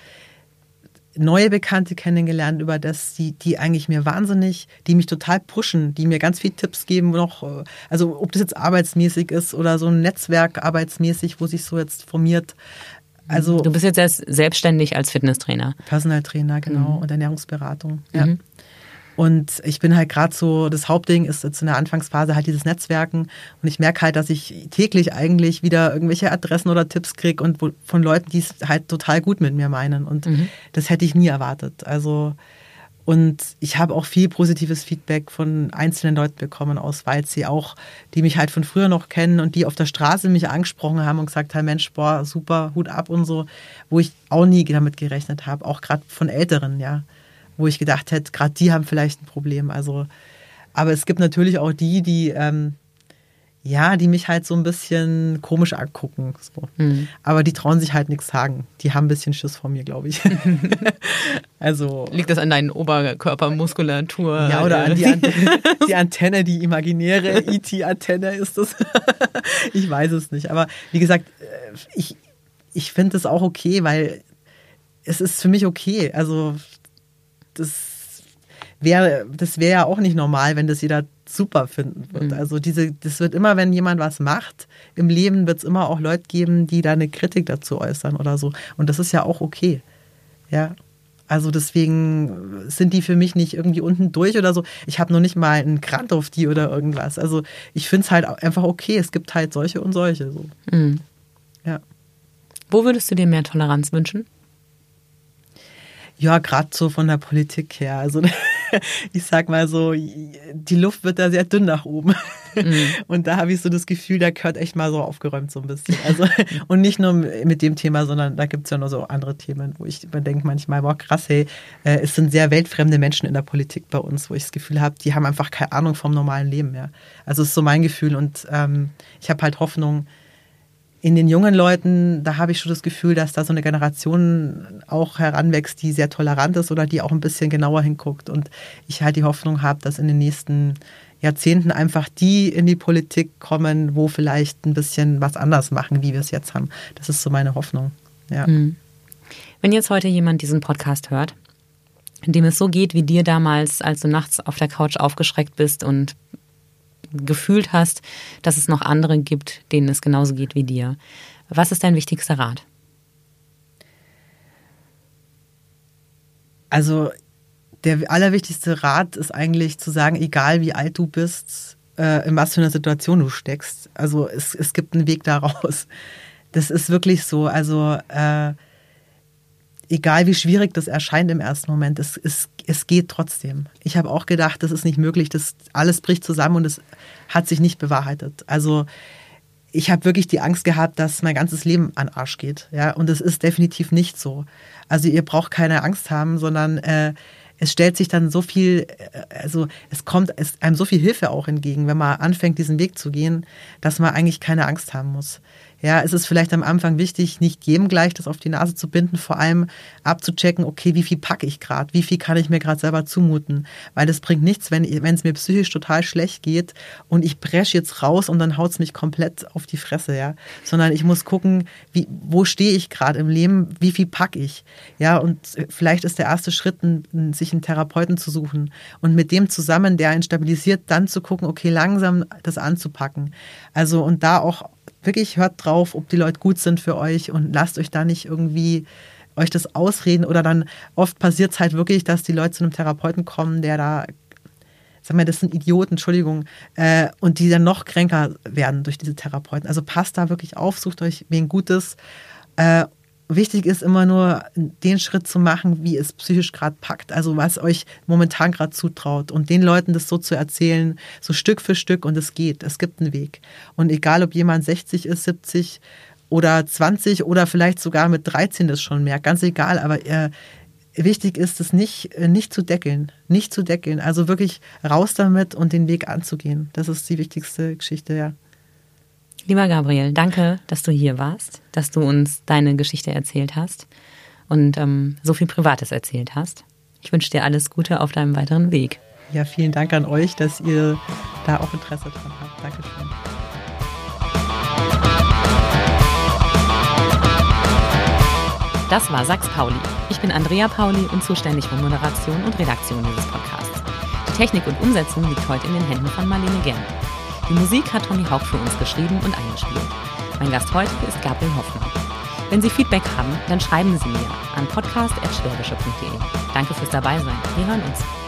neue Bekannte kennengelernt, über das, die, die eigentlich mir wahnsinnig, die mich total pushen, die mir ganz viele Tipps geben, noch, äh, also ob das jetzt arbeitsmäßig ist oder so ein Netzwerk arbeitsmäßig, wo sich so jetzt formiert. Also du bist jetzt erst selbstständig als Fitnesstrainer. Personaltrainer, genau, mhm. und Ernährungsberatung. Ja. Mhm. Und ich bin halt gerade so, das Hauptding ist jetzt in der Anfangsphase halt dieses Netzwerken. Und ich merke halt, dass ich täglich eigentlich wieder irgendwelche Adressen oder Tipps kriege und wo, von Leuten, die es halt total gut mit mir meinen. Und mhm. das hätte ich nie erwartet. Also, und ich habe auch viel positives Feedback von einzelnen Leuten bekommen aus Waldsee, auch die mich halt von früher noch kennen und die auf der Straße mich angesprochen haben und gesagt haben, Mensch, boah, super, Hut ab und so, wo ich auch nie damit gerechnet habe, auch gerade von Älteren, ja wo ich gedacht hätte, gerade die haben vielleicht ein Problem. Also, aber es gibt natürlich auch die, die ähm, ja, die mich halt so ein bisschen komisch angucken. So. Mhm. Aber die trauen sich halt nichts sagen. Die haben ein bisschen Schiss vor mir, glaube ich. [laughs] also liegt das an deinen Oberkörpermuskulatur? Ja, oder an die, [laughs] Antenne, die Antenne, die imaginäre IT-Antenne ist das. [laughs] ich weiß es nicht. Aber wie gesagt, äh, ich, ich finde es auch okay, weil es ist für mich okay. Also das wäre das wäre ja auch nicht normal, wenn das jeder super finden wird. Mhm. Also diese, das wird immer, wenn jemand was macht, im Leben wird es immer auch Leute geben, die da eine Kritik dazu äußern oder so. Und das ist ja auch okay. Ja. Also deswegen sind die für mich nicht irgendwie unten durch oder so. Ich habe noch nicht mal einen Grant auf die oder irgendwas. Also ich finde es halt einfach okay. Es gibt halt solche und solche. So. Mhm. Ja. Wo würdest du dir mehr Toleranz wünschen? Ja, gerade so von der Politik her. Also [laughs] [laughs] ich sag mal so, die Luft wird da sehr dünn nach oben. Mhm. [laughs] Und da habe ich so das Gefühl, da gehört echt mal so aufgeräumt so ein bisschen. Also, [laughs] und nicht nur mit dem Thema, sondern da gibt es ja noch so andere Themen, wo ich denke manchmal, boah, krass, hey, äh, es sind sehr weltfremde Menschen in der Politik bei uns, wo ich das Gefühl habe, die haben einfach keine Ahnung vom normalen Leben mehr. Also ist so mein Gefühl und ähm, ich habe halt Hoffnung, in den jungen Leuten, da habe ich schon das Gefühl, dass da so eine Generation auch heranwächst, die sehr tolerant ist oder die auch ein bisschen genauer hinguckt. Und ich halt die Hoffnung habe, dass in den nächsten Jahrzehnten einfach die in die Politik kommen, wo vielleicht ein bisschen was anders machen, wie wir es jetzt haben. Das ist so meine Hoffnung. Ja. Hm. Wenn jetzt heute jemand diesen Podcast hört, in dem es so geht wie dir damals, als du nachts auf der Couch aufgeschreckt bist und gefühlt hast, dass es noch andere gibt, denen es genauso geht wie dir. Was ist dein wichtigster Rat? Also der allerwichtigste Rat ist eigentlich zu sagen, egal wie alt du bist, äh, in was für einer Situation du steckst. Also es, es gibt einen Weg daraus. Das ist wirklich so. Also äh, egal wie schwierig das erscheint im ersten Moment, es, es, es geht trotzdem. Ich habe auch gedacht, das ist nicht möglich, das alles bricht zusammen und es hat sich nicht bewahrheitet. Also ich habe wirklich die Angst gehabt, dass mein ganzes Leben an Arsch geht. Ja, und es ist definitiv nicht so. Also ihr braucht keine Angst haben, sondern äh, es stellt sich dann so viel, äh, also es kommt es einem so viel Hilfe auch entgegen, wenn man anfängt, diesen Weg zu gehen, dass man eigentlich keine Angst haben muss. Ja, es ist vielleicht am Anfang wichtig, nicht jedem gleich das auf die Nase zu binden, vor allem abzuchecken, okay, wie viel packe ich gerade, wie viel kann ich mir gerade selber zumuten, weil das bringt nichts, wenn es mir psychisch total schlecht geht und ich bresche jetzt raus und dann haut es mich komplett auf die Fresse, ja, sondern ich muss gucken, wie, wo stehe ich gerade im Leben, wie viel packe ich, ja, und vielleicht ist der erste Schritt, sich einen Therapeuten zu suchen und mit dem zusammen, der einen stabilisiert, dann zu gucken, okay, langsam das anzupacken, also und da auch wirklich hört drauf, ob die Leute gut sind für euch und lasst euch da nicht irgendwie euch das ausreden oder dann oft passiert es halt wirklich, dass die Leute zu einem Therapeuten kommen, der da, sag mal, das sind Idioten, Entschuldigung, äh, und die dann noch kränker werden durch diese Therapeuten. Also passt da wirklich auf, sucht euch wen Gutes äh, Wichtig ist immer nur, den Schritt zu machen, wie es psychisch gerade packt, also was euch momentan gerade zutraut und den Leuten das so zu erzählen, so Stück für Stück und es geht, es gibt einen Weg. Und egal, ob jemand 60 ist, 70 oder 20 oder vielleicht sogar mit 13 das schon merkt, ganz egal, aber äh, wichtig ist es nicht, äh, nicht zu deckeln, nicht zu deckeln, also wirklich raus damit und den Weg anzugehen. Das ist die wichtigste Geschichte, ja. Lieber Gabriel, danke, dass du hier warst, dass du uns deine Geschichte erzählt hast und ähm, so viel Privates erzählt hast. Ich wünsche dir alles Gute auf deinem weiteren Weg. Ja, vielen Dank an euch, dass ihr da auch Interesse dran habt. Dankeschön. Das war Sachs Pauli. Ich bin Andrea Pauli und zuständig für Moderation und Redaktion dieses Podcasts. Die Technik und Umsetzung liegt heute in den Händen von Marlene Gern. Die Musik hat Tommy Hauck für uns geschrieben und eingespielt. Mein Gast heute ist Gabriel Hoffmann. Wenn Sie Feedback haben, dann schreiben Sie mir an podcast.schwäbische.de. Danke fürs Dabeisein. Wir hören uns.